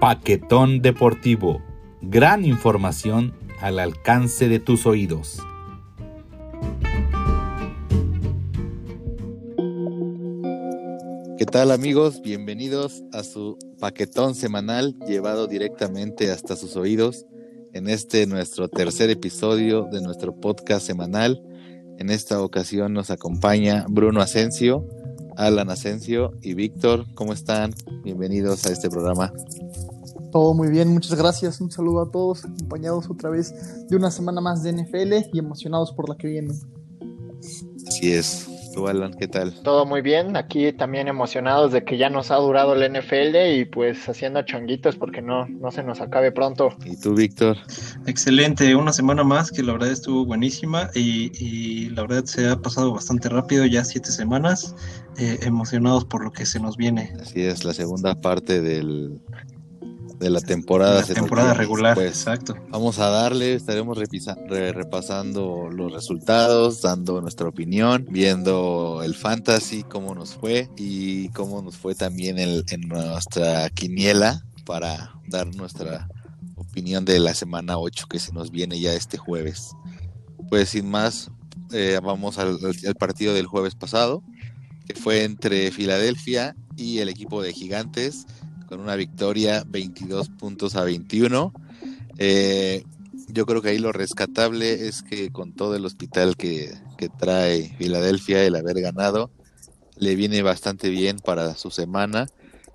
Paquetón Deportivo. Gran información al alcance de tus oídos. ¿Qué tal amigos? Bienvenidos a su paquetón semanal llevado directamente hasta sus oídos en este nuestro tercer episodio de nuestro podcast semanal. En esta ocasión nos acompaña Bruno Asensio, Alan Asensio y Víctor. ¿Cómo están? Bienvenidos a este programa. Todo muy bien, muchas gracias. Un saludo a todos, acompañados otra vez de una semana más de NFL y emocionados por la que viene. Así es. ¿Tú, Alan, qué tal? Todo muy bien. Aquí también emocionados de que ya nos ha durado el NFL y pues haciendo chonguitos porque no, no se nos acabe pronto. ¿Y tú, Víctor? Excelente. Una semana más que la verdad estuvo buenísima y, y la verdad se ha pasado bastante rápido, ya siete semanas. Eh, emocionados por lo que se nos viene. Así es, la segunda parte del, de la temporada. La temporada regular, pues, exacto. Vamos a darle, estaremos repasando los resultados, dando nuestra opinión, viendo el fantasy, cómo nos fue y cómo nos fue también en, nuestra quiniela para dar nuestra opinión de la semana 8 que se nos viene ya este jueves. Pues sin más, eh, vamos al partido del jueves pasado, que fue entre Filadelfia y el equipo de Gigantes con una victoria 22 puntos a 21. Eh, yo creo que ahí lo rescatable es que con todo el hospital que, que trae Filadelfia, el haber ganado, le viene bastante bien para su semana.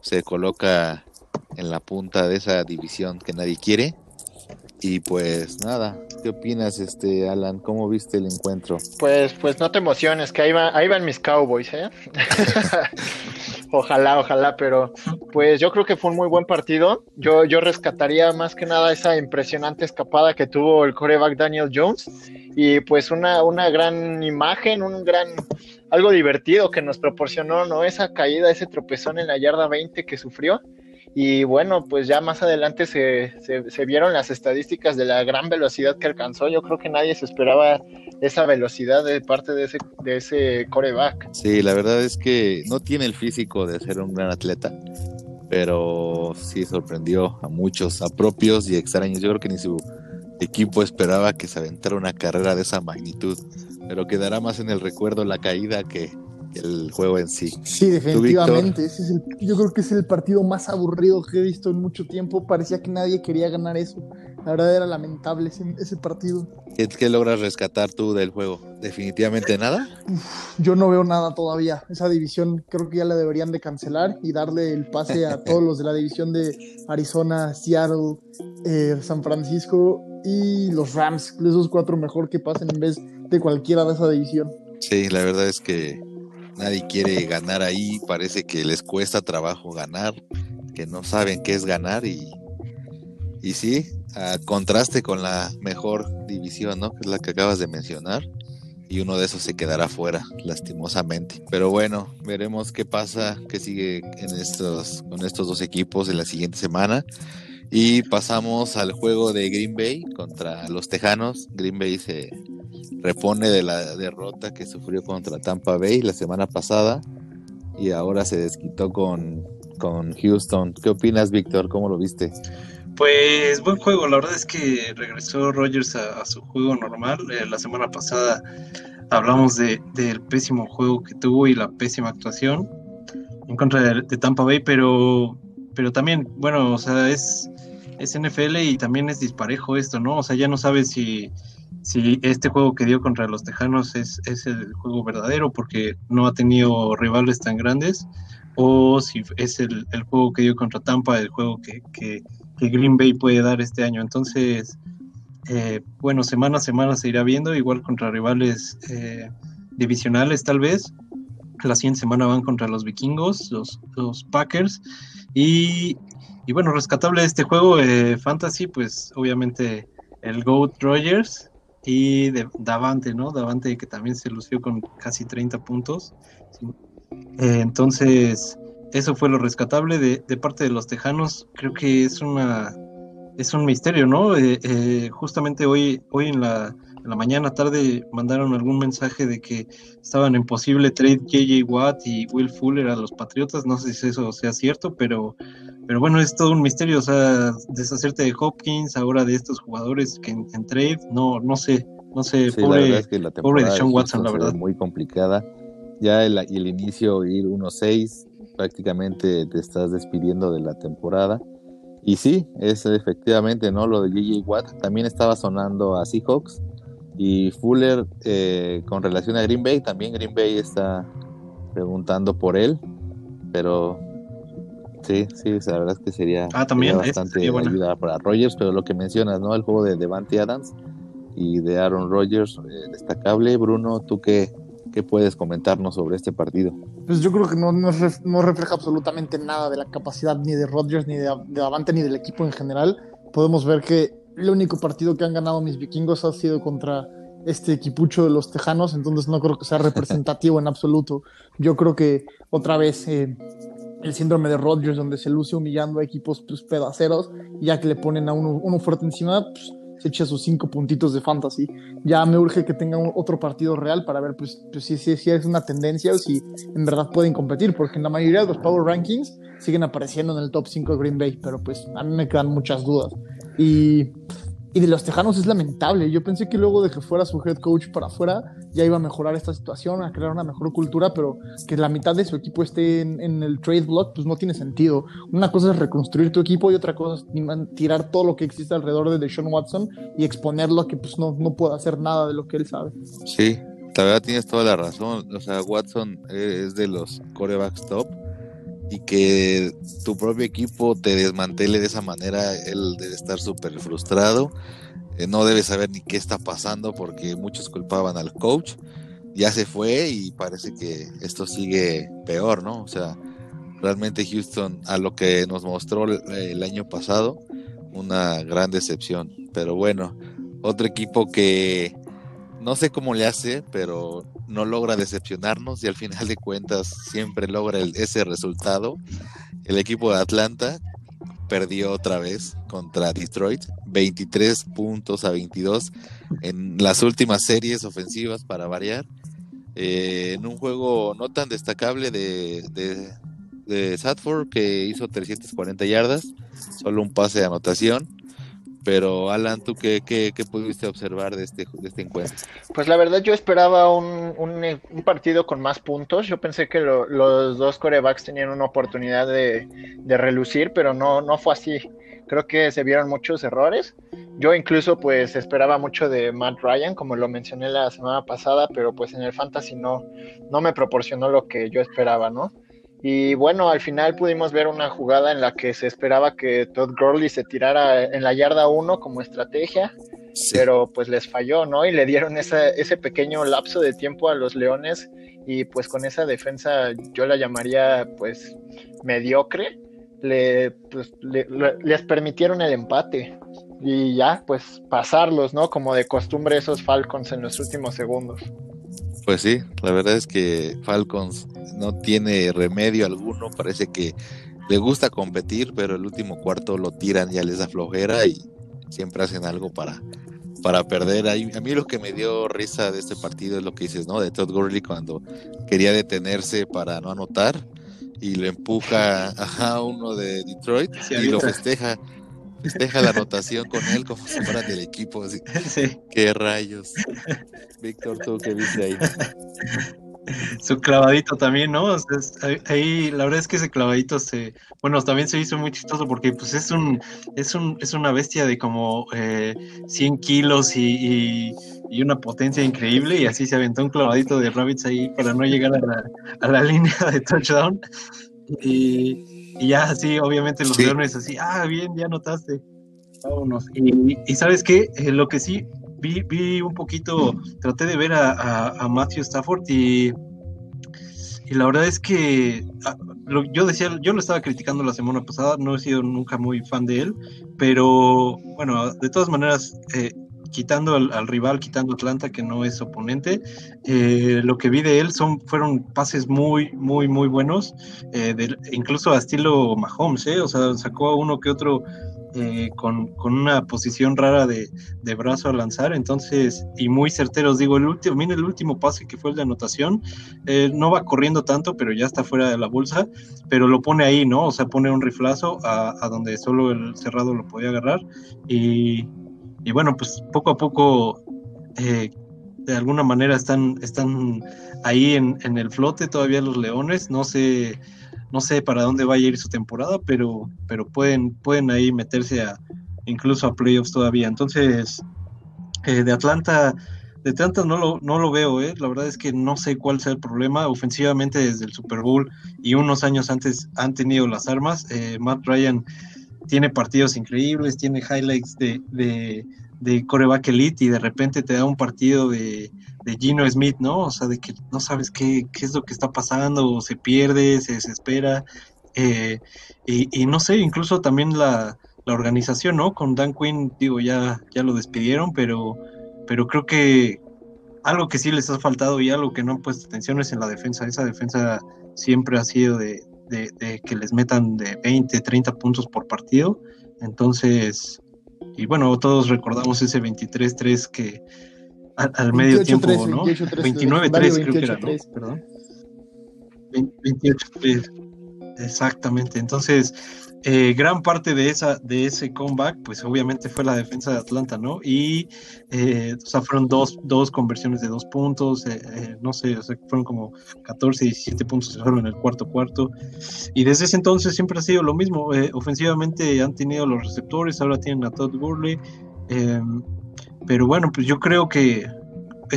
Se coloca en la punta de esa división que nadie quiere. Y pues nada, ¿qué opinas, este Alan? ¿Cómo viste el encuentro? Pues, pues no te emociones, que ahí, va, ahí van mis Cowboys, ¿eh? ojalá, ojalá, pero pues yo creo que fue un muy buen partido. Yo, yo rescataría más que nada esa impresionante escapada que tuvo el coreback Daniel Jones y pues una, una gran imagen, un gran algo divertido que nos proporcionó, ¿no? Esa caída, ese tropezón en la yarda 20 que sufrió y bueno, pues ya más adelante se, se, vieron las estadísticas de la gran velocidad que alcanzó. Yo creo que nadie se esperaba esa velocidad de parte de ese, de ese coreback. Sí, la verdad es que no tiene el físico de ser un gran atleta, pero sí sorprendió a muchos, a propios y extraños. Yo creo que ni su equipo esperaba que se aventara una carrera de esa magnitud, pero quedará más en el recuerdo la caída que, el juego en sí. Sí, definitivamente. Ese es el, yo creo que es el partido más aburrido que he visto en mucho tiempo. Parecía que nadie quería ganar eso. La verdad era lamentable ese, partido. ¿Qué, logras rescatar tú del juego? ¿Definitivamente nada? yo no veo nada todavía. Esa división creo que ya la deberían de cancelar y darle el pase a todos los de la división de Arizona, Seattle, eh, San Francisco y los Rams. Esos cuatro mejor que pasen en vez de cualquiera de esa división. Sí, la verdad es que nadie quiere ganar ahí, parece que les cuesta trabajo ganar, que no saben qué es ganar y, y sí, a contraste con la mejor división, ¿no? Que es la que acabas de mencionar. Y uno de esos se quedará fuera, lastimosamente. Pero bueno, veremos qué pasa, qué sigue en estos, con estos dos equipos en la siguiente semana. Y pasamos al juego de Green Bay contra los Tejanos. Green Bay se repone de la derrota que sufrió contra Tampa Bay la semana pasada y ahora se desquitó con, con Houston. ¿Qué opinas, Víctor? ¿Cómo lo viste? Pues buen juego, la verdad es que regresó Rogers a, su juego normal. Eh, la semana pasada hablamos de, del pésimo juego que tuvo y la pésima actuación en contra de, de Tampa Bay, pero, pero también, bueno, o sea, es es NFL y también es disparejo esto, ¿no? O sea, ya no sabes si, si este juego que dio contra los Tejanos es, es el juego verdadero porque no ha tenido rivales tan grandes o si es el, juego que dio contra Tampa, el juego que, que, Green Bay puede dar este año. Entonces, eh, bueno, semana a semana se irá viendo, igual contra rivales eh, divisionales tal vez. La siguiente semana van contra los vikingos, los, los Packers. Y y bueno, rescatable de este juego, eh, Fantasy, pues obviamente el Goat Rogers y de Davante, ¿no? Davante que también se lució con casi 30 puntos. Eh, entonces, eso fue lo rescatable de, parte de los Tejanos. Creo que es una es un misterio, ¿no? Eh, justamente hoy, hoy en la, en la mañana tarde mandaron algún mensaje de que estaban en posible trade JJ Watt y Will Fuller a los Patriotas. No sé si eso sea cierto, pero pero bueno, es todo un misterio, o sea, deshacerte de Hopkins, ahora de estos jugadores que en, trade, no, no sé, no sé, pobre, pobre de Sean Watson, la verdad. Muy complicada. Ya el, el inicio, ir 1-6, prácticamente te estás despidiendo de la temporada. Y sí, es efectivamente, ¿no? Lo de J.J. Watt también estaba sonando a Seahawks y Fuller eh, con relación a Green Bay, también Green Bay está preguntando por él, pero sí, sí, la verdad es que sería, ah, también, bastante ayuda para Rogers, pero lo que mencionas, ¿no? El juego de Devante Adams y de Aaron Rodgers, eh, destacable. Bruno, ¿tú qué, ¿Qué puedes comentarnos sobre este partido? Pues yo creo que no, no, refleja absolutamente nada de la capacidad ni de Rodgers, ni de, de Avante, ni del equipo en general. Podemos ver que el único partido que han ganado mis vikingos ha sido contra este equipucho de los Tejanos, entonces no creo que sea representativo en absoluto. Yo creo que otra vez eh, el síndrome de Rodgers, donde se luce humillando a equipos pues, pedaceros, ya que le ponen a uno, uno fuerte encima, pues, se echa sus cinco puntitos de fantasy. Ya me urge que tenga otro partido real para ver pues, pues si, es una tendencia o si en verdad pueden competir, porque en la mayoría de los Power Rankings siguen apareciendo en el top 5 de Green Bay, pero pues a mí me quedan muchas dudas. Y de los Tejanos es lamentable. Yo pensé que luego de que fuera su head coach para afuera ya iba a mejorar esta situación, a crear una mejor cultura, pero que la mitad de su equipo esté en, el trade block, pues no tiene sentido. Una cosa es reconstruir tu equipo y otra cosa es tirar todo lo que existe alrededor de Deshaun Watson y exponerlo a que pues no, no pueda hacer nada de lo que él sabe. Sí, la verdad tienes toda la razón. O sea, Watson es de los corebacks top y que tu propio equipo te desmantele de esa manera, él debe estar súper frustrado, eh, no debe saber ni qué está pasando porque muchos culpaban al coach, ya se fue y parece que esto sigue peor, ¿no? O sea, realmente Houston a lo que nos mostró el año pasado, una gran decepción, pero bueno, otro equipo que no sé cómo le hace, pero no logra decepcionarnos y al final de cuentas siempre logra ese resultado. El equipo de Atlanta perdió otra vez contra Detroit, 23 puntos a 22 en las últimas series ofensivas para variar. Eh, en un juego no tan destacable de, de, de Sadford que hizo 340 yardas, solo un pase de anotación pero Alan, ¿tú qué, qué, pudiste observar de este, de este encuentro? Pues la verdad yo esperaba un, un, partido con más puntos. Yo pensé que los dos corebacks tenían una oportunidad de, de, relucir, pero no, no fue así. Creo que se vieron muchos errores. Yo incluso pues esperaba mucho de Matt Ryan, como lo mencioné la semana pasada, pero pues en el fantasy no, no me proporcionó lo que yo esperaba, ¿no? Y bueno, al final pudimos ver una jugada en la que se esperaba que Todd Gurley se tirara en la yarda 1 como estrategia, pero pues les falló, ¿no? Y le dieron ese pequeño lapso de tiempo a los Leones y pues con esa defensa yo la llamaría pues mediocre, le, pues, les permitieron el empate y ya pues pasarlos, ¿no? Como de costumbre esos Falcons en los últimos segundos. Pues sí, la verdad es que Falcons no tiene remedio alguno, parece que le gusta competir, pero el último cuarto lo tiran, ya les da flojera y siempre hacen algo para, para perder. A mí lo que me dio risa de este partido es lo que dices, ¿no? De Todd Gurley cuando quería detenerse para no anotar y le empuja a uno de Detroit y lo festeja deja la anotación con él como si fuera del equipo. Así. Qué rayos. Víctor, ¿tú qué viste ahí? Su clavadito también, ¿no? ahí la verdad es que ese clavadito se, bueno, también se hizo muy chistoso porque pues es un, es un, es una bestia de como eh, 100 kilos y, y, una potencia increíble y así se aventó un clavadito de rabbits ahí para no llegar a la, a la línea de touchdown y, y ya así, obviamente los leones así, ah, bien, ya notaste. Vámonos. Y, sabes qué, eh, lo que sí, vi, vi un poquito, traté de ver a, a, Matthew Stafford y, y la verdad es que ah, yo decía, yo lo estaba criticando la semana pasada, no he sido nunca muy fan de él, pero bueno, de todas maneras, eh, quitando al, rival, quitando Atlanta, que no es oponente, eh, lo que vi de él son, fueron pases muy, muy, muy buenos, eh, incluso a estilo Mahomes, ¿eh? o sea, sacó a uno que otro eh, con, una posición rara de, brazo a lanzar, entonces, y muy certeros, digo, el último, mira el último pase que fue el de anotación, no va corriendo tanto, pero ya está fuera de la bolsa, pero lo pone ahí, ¿no? O sea, pone un riflazo a, donde solo el cerrado lo podía agarrar, y, bueno, pues poco a poco, eh, de alguna manera están, están ahí en, en el flote todavía los Leones, no sé no sé para dónde va a ir su temporada, pero, pero pueden, pueden ahí meterse a incluso a playoffs todavía. Entonces, eh, de Atlanta, de Atlanta no lo, no lo veo, ¿eh? la verdad es que no sé cuál sea el problema. Ofensivamente desde el Super Bowl y unos años antes han tenido las armas. Eh, Matt Ryan tiene partidos increíbles, tiene highlights de, de, de coreback elite y de repente te da un partido de de Gino Smith, ¿no? O sea, de que no sabes qué, qué es lo que está pasando, se pierde, se desespera. Eh, y, no sé, incluso también la, la, organización, ¿no? Con Dan Quinn, digo, ya, ya lo despidieron, pero, pero creo que algo que sí les ha faltado y algo que no han puesto atención es en la defensa. Esa defensa siempre ha sido de, de que les metan de 20, 30 puntos por partido. Entonces, y bueno, todos recordamos ese 23-3 que al, medio tiempo, ¿no? 29-3 creo que era, ¿no? Perdón. 28-3. Exactamente. Entonces, eh, gran parte de esa de ese comeback, pues obviamente fue la defensa de Atlanta, ¿no? Y eh, o sea, fueron dos, dos conversiones de dos puntos, eh, no sé, o sea, fueron como 14, 17 puntos en el cuarto cuarto. Y desde ese entonces siempre ha sido lo mismo. ofensivamente han tenido los receptores, ahora tienen a Todd Gurley. Pero bueno, pues yo creo que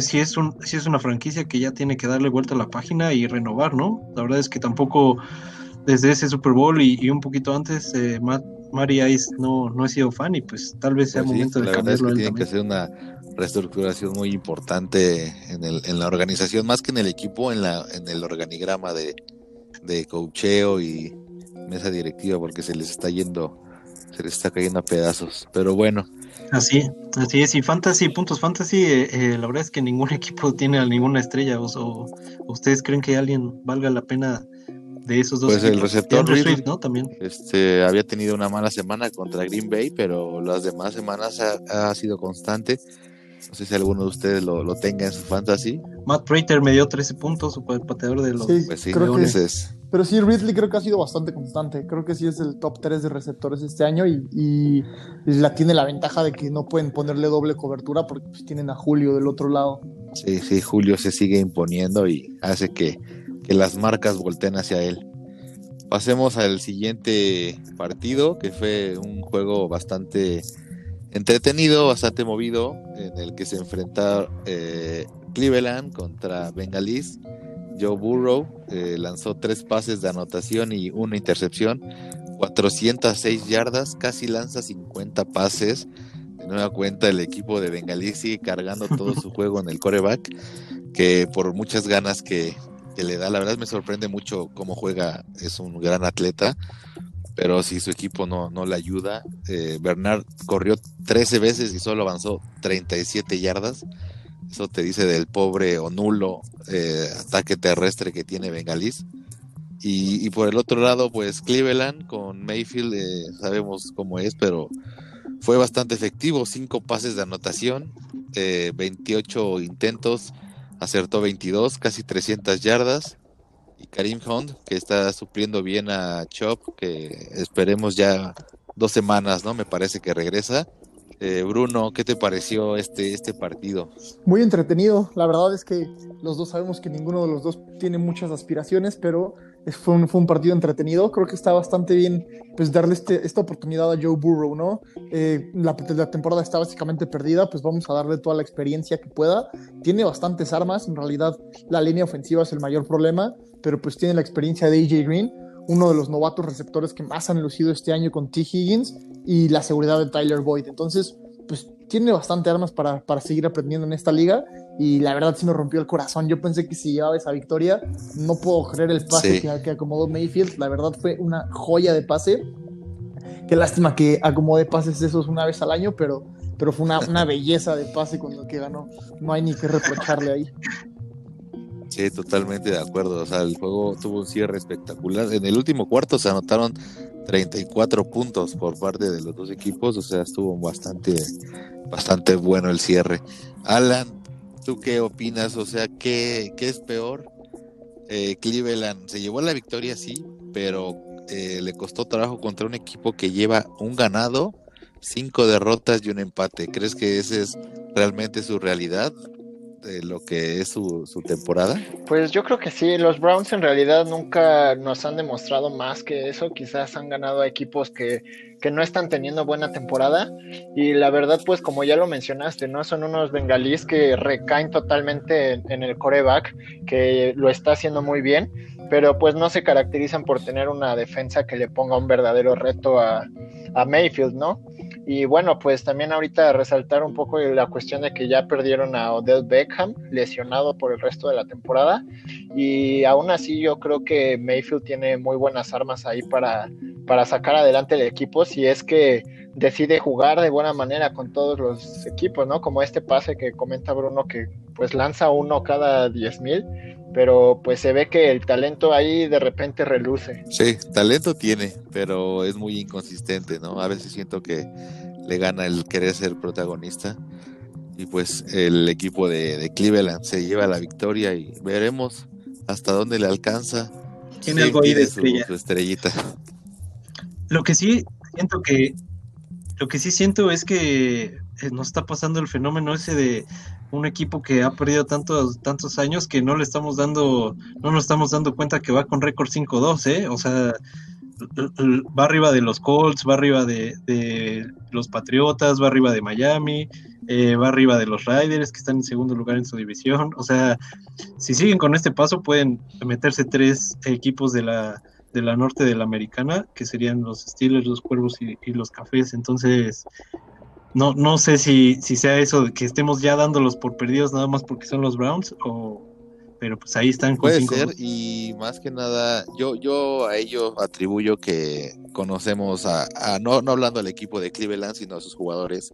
si es, un, si es una franquicia que ya tiene que darle vuelta a la página y renovar, ¿no? La verdad es que tampoco desde ese Super Bowl y, un poquito antes, eh, Mari Ice no, no he sido fan y pues tal vez sea pues momento de cambiarlo. Es que tiene que hacer una reestructuración muy importante en, el, en la organización, más que en el equipo, en, la, en el organigrama de, de cocheo y mesa directiva, porque se les está yendo, se les está cayendo a pedazos. Pero bueno, Así, así es. Y fantasy, puntos fantasy, eh, eh, la verdad es que ningún equipo tiene a ninguna estrella. O, ustedes creen que alguien valga la pena de esos dos? Pues el receptor ¿no? También. Este, había tenido una mala semana contra Green Bay, pero las demás semanas ha, sido constante. No sé si alguno de ustedes lo, lo tenga en su fantasy. Matt Prater me dio 13 puntos, super pateador de los. Sí, pues sí, creo que, es, pero sí, Ridley creo que ha sido bastante constante. Creo que sí es el top 3 de receptores este año y, la tiene la ventaja de que no pueden ponerle doble cobertura porque pues, tienen a Julio del otro lado. Sí, sí, Julio se sigue imponiendo y hace que, que las marcas volteen hacia él. Pasemos al siguiente partido, que fue un juego bastante entretenido, bastante movido, en el que se enfrenta eh, Cleveland contra Bengalis Joe Burrow eh, lanzó tres pases de anotación y una intercepción, 406 yardas, casi lanza 50 pases. De nueva cuenta, el equipo de Bengalí sigue cargando todo su juego en el coreback, que por muchas ganas que, le da, la verdad me sorprende mucho cómo juega, es un gran atleta, pero si su equipo no, no le ayuda, eh, Bernard corrió 13 veces y solo avanzó 37 yardas eso te dice del pobre o nulo eh, ataque terrestre que tiene Bengalis. Y, por el otro lado, pues Cleveland con Mayfield, eh, sabemos cómo es, pero fue bastante efectivo. Cinco pases de anotación, 28 eh, intentos, acertó 22, casi 300 yardas. Y Karim Hunt, que está supliendo bien a Chop, que esperemos ya dos semanas, ¿no? Me parece que regresa. Eh, Bruno, ¿qué te pareció este, este partido? Muy entretenido. La verdad es que los dos sabemos que ninguno de los dos tiene muchas aspiraciones, pero fue un, fue un partido entretenido. Creo que está bastante bien pues, darle este, esta oportunidad a Joe Burrow, ¿no? Eh, la, la, temporada está básicamente perdida, pues vamos a darle toda la experiencia que pueda. Tiene bastantes armas, en realidad la línea ofensiva es el mayor problema, pero pues tiene la experiencia de AJ Green uno de los novatos receptores que más han lucido este año con T. Higgins y la seguridad de Tyler Boyd. Entonces, pues tiene bastante armas para, para seguir aprendiendo en esta liga y la verdad sí me rompió el corazón. Yo pensé que si llevaba esa victoria, no puedo creer el pase que, que, acomodó Mayfield. La verdad fue una joya de pase. Qué lástima que acomode pases esos una vez al año, pero, pero fue una, una belleza de pase con lo que ganó. No hay ni que reprocharle ahí. Sí, totalmente de acuerdo. O sea, el juego tuvo un cierre espectacular. En el último cuarto se anotaron 34 puntos por parte de los dos equipos, o sea, estuvo bastante, bastante bueno el cierre. Alan, ¿tú qué opinas? O sea, ¿qué, qué es peor? Eh, Cleveland se llevó la victoria, sí, pero eh, le costó trabajo contra un equipo que lleva un ganado, cinco derrotas y un empate. ¿Crees que esa es realmente su realidad? De lo que es su, temporada? Pues yo creo que sí, los Browns en realidad nunca nos han demostrado más que eso, quizás han ganado a equipos que, que no están teniendo buena temporada y la verdad pues como ya lo mencionaste, ¿no? Son unos bengalíes que recaen totalmente en, el coreback, que lo está haciendo muy bien, pero pues no se caracterizan por tener una defensa que le ponga un verdadero reto a, a Mayfield, ¿no? Y bueno, pues también ahorita resaltar un poco la cuestión de que ya perdieron a Odell Beckham, lesionado por el resto de la temporada. Y aún así yo creo que Mayfield tiene muy buenas armas ahí para, para sacar adelante el equipo si es que decide jugar de buena manera con todos los equipos, ¿no? Como este pase que comenta Bruno que pues lanza uno cada diez mil pero pues se ve que el talento ahí de repente reluce. Sí, talento tiene, pero es muy inconsistente, ¿no? A veces siento que le gana el querer ser protagonista y pues el equipo de, Cleveland se lleva la victoria y veremos hasta dónde le alcanza. Tiene algo ahí de estrella. Su, estrellita. Lo que sí siento que lo que sí siento es que eh, nos está pasando el fenómeno ese de un equipo que ha perdido tantos, tantos años que no le estamos dando, no nos estamos dando cuenta que va con récord 5-2, ¿eh? O sea, va arriba de los Colts, va arriba de, los Patriotas, va arriba de Miami, eh, va arriba de los Riders que están en segundo lugar en su división. O sea, si siguen con este paso pueden meterse tres equipos de la, de la norte de la americana, que serían los Steelers, los Cuervos y, y los Cafés. Entonces, no, no sé si, si sea eso de que estemos ya dándolos por perdidos nada más porque son los Browns o pero pues ahí están puede ser y más que nada yo yo a ello atribuyo que conocemos a, no no hablando al equipo de Cleveland sino a sus jugadores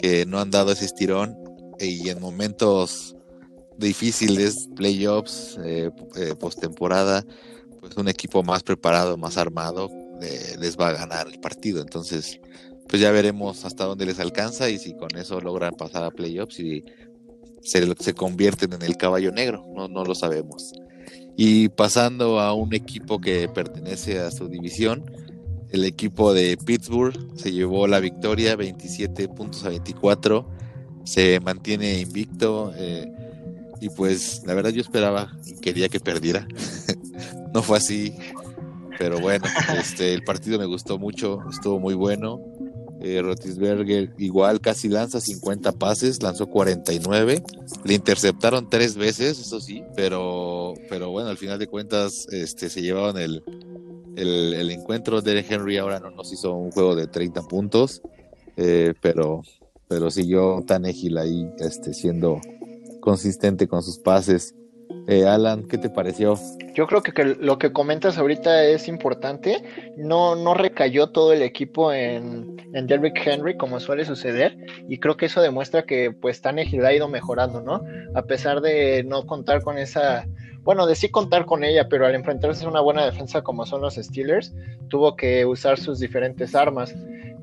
que no han dado ese estirón y en momentos difíciles playoffs eh, eh, postemporada pues un equipo más preparado más armado eh, les va a ganar el partido. Entonces pues ya veremos hasta dónde les alcanza y si con eso logran pasar a playoffs y se, se convierten en el caballo negro, no, no lo sabemos. Y pasando a un equipo que pertenece a su división, el equipo de Pittsburgh se llevó la victoria 27 puntos a 24, se mantiene invicto eh, y pues la verdad yo esperaba y quería que perdiera, no fue así, pero bueno, este, el partido me gustó mucho, estuvo muy bueno, eh, Rotisberger igual casi lanza 50 pases, lanzó 49. Le interceptaron tres veces, eso sí, pero, pero bueno, al final de cuentas este, se llevaban el, el, encuentro. de Henry ahora no nos hizo un juego de 30 puntos, eh, pero, pero siguió tan ágil ahí este, siendo consistente con sus pases. Eh, Alan, ¿qué te pareció? Yo creo que, lo que comentas ahorita es importante. No, no recayó todo el equipo en, en Derrick Henry como suele suceder y creo que eso demuestra que pues Tannehill ha ido mejorando, ¿no? A pesar de no contar con esa, bueno, de sí contar con ella, pero al enfrentarse a una buena defensa como son los Steelers, tuvo que usar sus diferentes armas.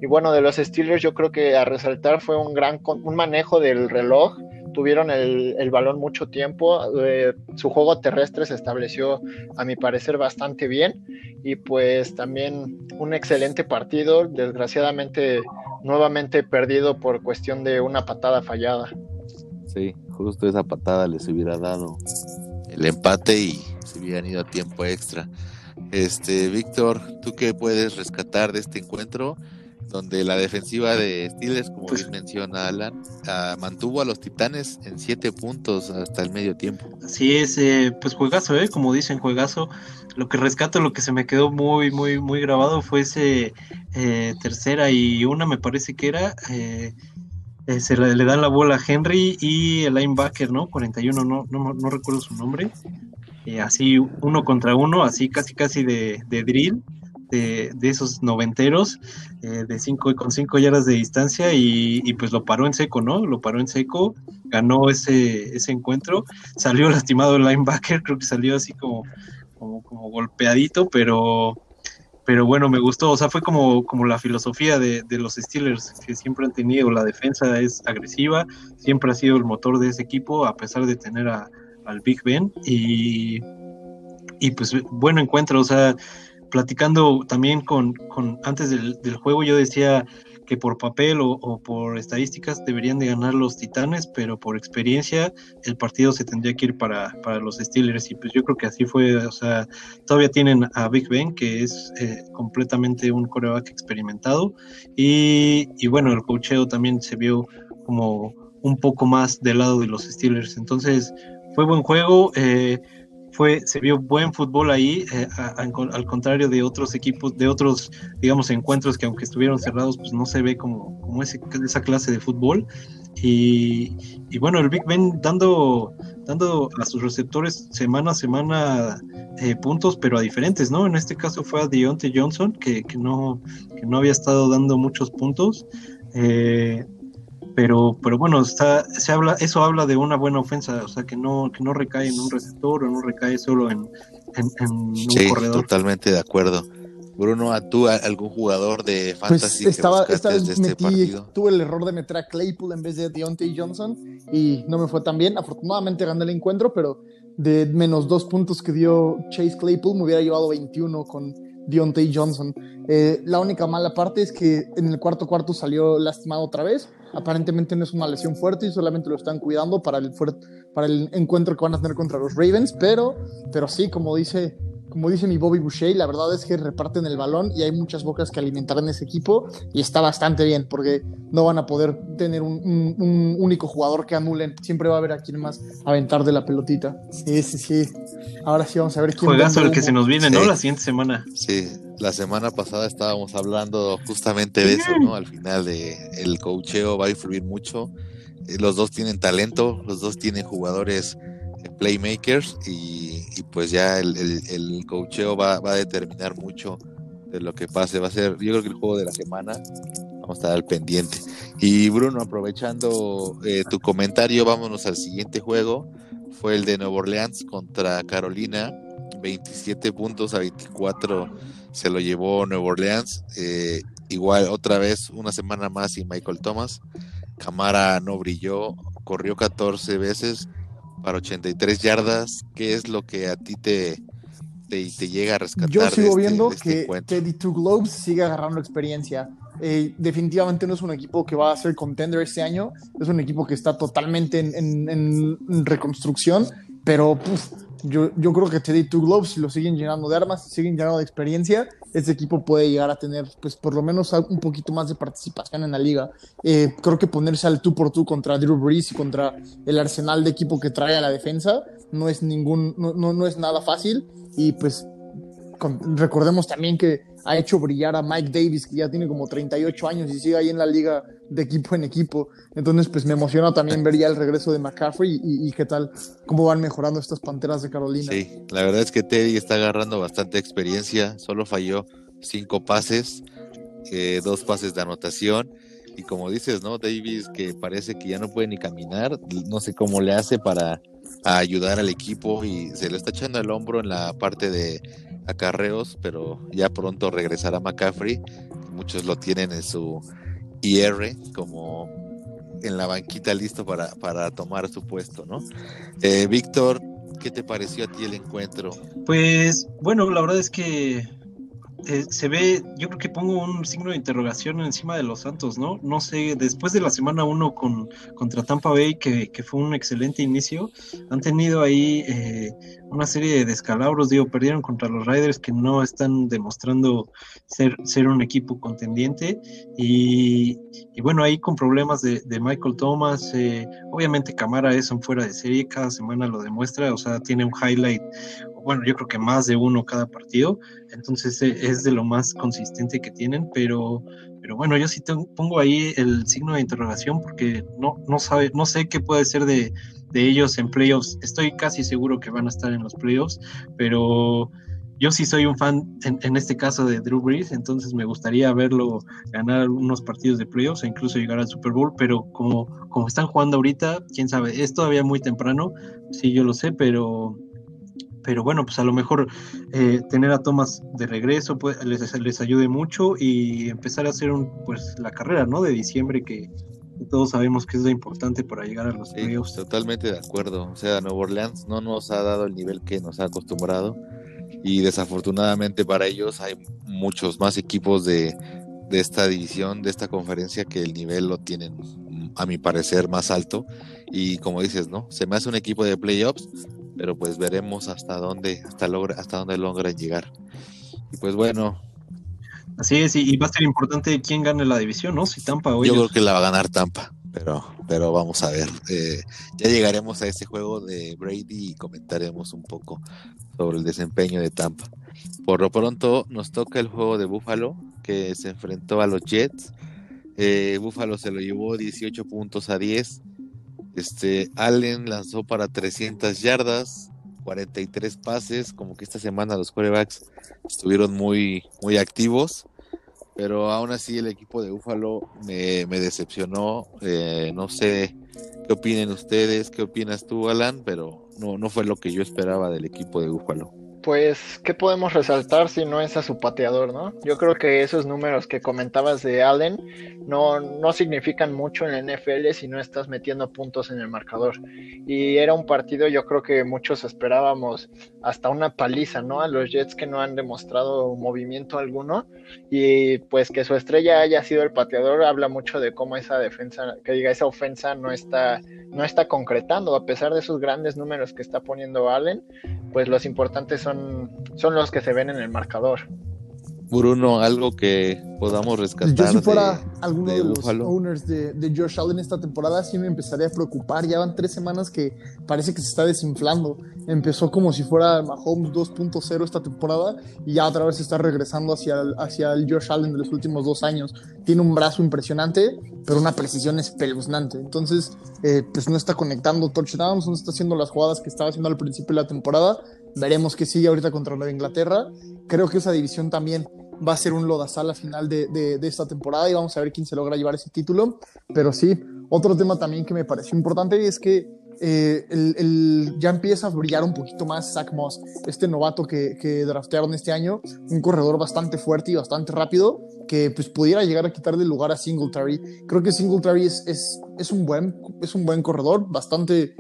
Y bueno, de los Steelers yo creo que a resaltar fue un gran un manejo del reloj tuvieron el, balón mucho tiempo, eh, su juego terrestre se estableció a mi parecer bastante bien y pues también un excelente partido, desgraciadamente nuevamente perdido por cuestión de una patada fallada. Sí, justo esa patada les hubiera dado el empate y se hubieran ido a tiempo extra. Este, Víctor, ¿tú qué puedes rescatar de este encuentro? Donde la defensiva de Steelers, como pues bien menciona Alan, ah, mantuvo a los Titanes en siete puntos hasta el medio tiempo. Así es, eh, pues juegazo, ¿eh? como dicen, juegazo. Lo que rescato, lo que se me quedó muy, muy, muy grabado fue ese eh, tercera y una, me parece que era. Eh, se le, dan la bola a Henry y el linebacker, ¿no? 41, no, no, no recuerdo su nombre. así uno contra uno, así casi casi de, de drill de, esos noventeros eh, de cinco, con cinco yardas de distancia y, pues lo paró en seco, ¿no? Lo paró en seco, ganó ese, ese encuentro, salió lastimado el linebacker, creo que salió así como, como, golpeadito, pero, pero bueno, me gustó, o sea, fue como, como la filosofía de, de, los Steelers, que siempre han tenido, la defensa es agresiva, siempre ha sido el motor de ese equipo, a pesar de tener al Big Ben, y, y pues bueno encuentro, o sea, platicando también con, antes del, del juego, yo decía, que por papel o, por estadísticas deberían de ganar los Titanes, pero por experiencia el partido se tendría que ir para, para los Steelers y pues yo creo que así fue, o sea, todavía tienen a Big Ben que es eh, completamente un coreback experimentado y, y bueno, el cocheo también se vio como un poco más del lado de los Steelers, entonces fue buen juego. Eh, fue, se vio buen fútbol ahí, eh, al contrario de otros equipos, de otros, digamos, encuentros que aunque estuvieron cerrados, pues no se ve como, como ese, esa clase de fútbol. Y, y, bueno, el Big Ben dando, dando a sus receptores semana a semana eh, puntos, pero a diferentes, ¿no? En este caso fue a Deontay Johnson, que, que, no, que no había estado dando muchos puntos. Eh, pero, pero bueno, está, se habla, eso habla de una buena ofensa, o sea, que no, que no recae en un receptor o no recae solo en, un corredor. Totalmente de acuerdo. Bruno, ¿a tú algún jugador de pues fantasy estaba, esta vez este tuve el error de meter a Claypool en vez de Deontay Johnson y no me fue tan bien. Afortunadamente gané el encuentro, pero de menos dos puntos que dio Chase Claypool me hubiera llevado 21 con Deontay Johnson. Eh, la única mala parte es que en el cuarto cuarto salió lastimado otra vez. Aparentemente no es una lesión fuerte y solamente lo están cuidando para el, para el encuentro que van a tener contra los Ravens. Pero, pero sí, como dice como dice mi Bobby Boucher, la verdad es que reparten el balón y hay muchas bocas que alimentar en ese equipo y está bastante bien porque no van a poder tener un, único jugador que anulen. Siempre va a haber a quien más aventar de la pelotita. Sí, sí, sí. Ahora sí vamos a ver quién. Juegazo el que se nos viene, ¿no? La siguiente semana. Sí, la semana pasada estábamos hablando justamente de eso, ¿no? Al final de el cocheo va a influir mucho. Eh, los dos tienen talento, los dos tienen jugadores playmakers y, pues ya el, el, cocheo va, a determinar mucho de lo que pase. Va a ser, yo creo que el juego de la semana vamos a estar al pendiente. Y Bruno, aprovechando eh, tu comentario, vámonos al siguiente juego. Fue el de Nueva Orleans contra Carolina. 27 puntos a 24 se lo llevó Nueva Orleans. Eh, igual otra vez una semana más y Michael Thomas. Camara no brilló, corrió 14 veces, para 83 yardas. ¿Qué es lo que a ti te, te, llega a rescatar? Yo sigo este, viendo este que Teddy Two Globes sigue agarrando experiencia. Eh, definitivamente no es un equipo que va a ser contender este año, es un equipo que está totalmente en, reconstrucción, pero yo, yo creo que Teddy Two Globes, si lo siguen llenando de armas, siguen llenando de experiencia, este equipo puede llegar a tener, pues por lo menos un poquito más de participación en la liga. Eh, creo que ponerse al tú por tú contra Drew Brees y contra el arsenal de equipo que trae a la defensa no es ningún, no, no, es nada fácil. Y pues recordemos también que ha hecho brillar a Mike Davis, que ya tiene como 38 años y sigue ahí en la liga de equipo en equipo. Entonces, pues me emociona también ver ya el regreso de McCaffrey y, qué tal, cómo van mejorando estas panteras de Carolina. Sí, la verdad es que Teddy está agarrando bastante experiencia, solo falló cinco pases, eh, dos pases de anotación. Y como dices, ¿no? Davis que parece que ya no puede ni caminar, no sé cómo le hace para ayudar al equipo y se le está echando el hombro en la parte de acarreos, pero ya pronto regresará McCaffrey. Muchos lo tienen en su IR como en la banquita listo para, para tomar su puesto, ¿no? Eh, Víctor, ¿qué te pareció a ti el encuentro? Pues bueno, la verdad es que eh, se ve, yo creo que pongo un signo de interrogación encima de los Santos, ¿no? No sé, después de la semana 1 con, contra Tampa Bay, que, fue un excelente inicio, han tenido ahí eh, una serie de descalabros, digo, perdieron contra los Riders que no están demostrando ser, ser un equipo contendiente y, bueno, ahí con problemas de, Michael Thomas, eh, obviamente Camara es un fuera de serie, cada semana lo demuestra, o sea, tiene un highlight bueno, yo creo que más de uno cada partido, entonces eh, es de lo más consistente que tienen, pero, pero bueno, yo sí pongo ahí el signo de interrogación porque no, no, sabe, no sé qué puede ser de, ellos en playoffs. Estoy casi seguro que van a estar en los playoffs, pero yo sí soy un fan en, este caso de Drew Brees, entonces me gustaría verlo ganar unos partidos de playoffs e incluso llegar al Super Bowl, pero como, como están jugando ahorita, quién sabe, es todavía muy temprano, sí, yo lo sé, pero pero bueno, pues a lo mejor eh, tener a Thomas de regreso pues, les, les, ayude mucho y empezar a hacer un, pues la carrera, ¿no? De diciembre que, todos sabemos que es lo importante para llegar a los sí, Totalmente de acuerdo. O sea, Nuevo Orleans no nos ha dado el nivel que nos ha acostumbrado y desafortunadamente para ellos hay muchos más equipos de, de esta división, de esta conferencia que el nivel lo tienen a mi parecer más alto y como dices, ¿no? Se me hace un equipo de playoffs pero pues veremos hasta dónde, hasta logra, hasta dónde logran llegar. Y pues bueno. Así es, y va a ser importante quién gane la división, ¿no? Si Tampa o Yo creo que la va a ganar Tampa, pero, pero vamos a ver. Eh, ya llegaremos a ese juego de Brady y comentaremos un poco sobre el desempeño de Tampa. Por lo pronto nos toca el juego de Buffalo, que se enfrentó a los Jets. Eh, Buffalo se lo llevó 18 puntos a 10 este, Allen lanzó para 300 yardas, 43 pases, como que esta semana los quarterbacks estuvieron muy, muy activos, pero aún así el equipo de Búfalo me, decepcionó. Eh, no sé qué opinen ustedes, qué opinas tú, Alan, pero no, no fue lo que yo esperaba del equipo de Búfalo pues, ¿qué podemos resaltar si no es a su pateador, no? Yo creo que esos números que comentabas de Allen no, no significan mucho en la NFL si no estás metiendo puntos en el marcador. Y era un partido, yo creo que muchos esperábamos hasta una paliza, ¿no? A los Jets que no han demostrado movimiento alguno. Y pues que su estrella haya sido el pateador habla mucho de cómo esa defensa, que diga, esa ofensa no está, no está concretando, a pesar de esos grandes números que está poniendo Allen, pues los importantes son, son los que se ven en el marcador. Bruno, algo que podamos rescatar. Yo si fuera alguno de, los owners de, de, Josh Allen esta temporada, sí me empezaría a preocupar. Ya van tres semanas que parece que se está desinflando. Empezó como si fuera Mahomes 2.0 esta temporada y ya otra vez se está regresando hacia el, hacia el Josh Allen de los últimos dos años. Tiene un brazo impresionante, pero una precisión espeluznante. Entonces, eh, pues no está conectando touchdowns, no está haciendo las jugadas que estaba haciendo al principio de la temporada. Veremos qué sigue ahorita contra Nueva Inglaterra. Creo que esa división también va a ser un lodazal a final de, de, esta temporada y vamos a ver quién se logra llevar ese título. Pero sí, otro tema también que me pareció importante es que eh, el, ya empieza a brillar un poquito más Zach Moss, este novato que, que, draftearon este año, un corredor bastante fuerte y bastante rápido, que pues pudiera llegar a quitarle lugar a Singletary. Creo que Singletary es, es, es, un, buen, es un buen corredor, bastante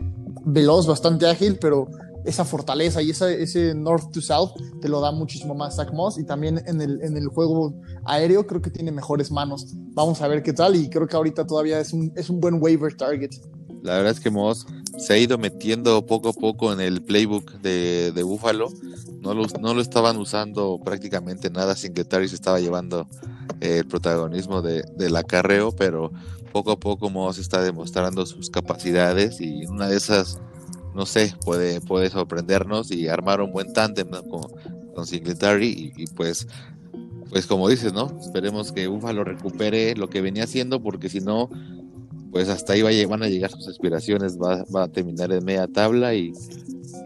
veloz, bastante ágil, pero esa fortaleza y ese north to south te lo da muchísimo más Zach Moss y también en el, en el juego aéreo creo que tiene mejores manos. Vamos a ver qué tal y creo que ahorita todavía es un, es un buen waiver target. La verdad es que Moss se ha ido metiendo poco a poco en el playbook de, Buffalo. No lo, no lo estaban usando prácticamente nada. Singletary se estaba llevando eh, el protagonismo de, del acarreo, pero poco a poco Moss está demostrando sus capacidades y una de esas no sé, puede, puede sorprendernos y armar un buen tándem con, con Singletary y, pues pues como dices, ¿no? Esperemos que Buffalo recupere lo que venía haciendo porque si no, pues hasta ahí va, van a llegar sus aspiraciones, va, va, a terminar en media tabla y,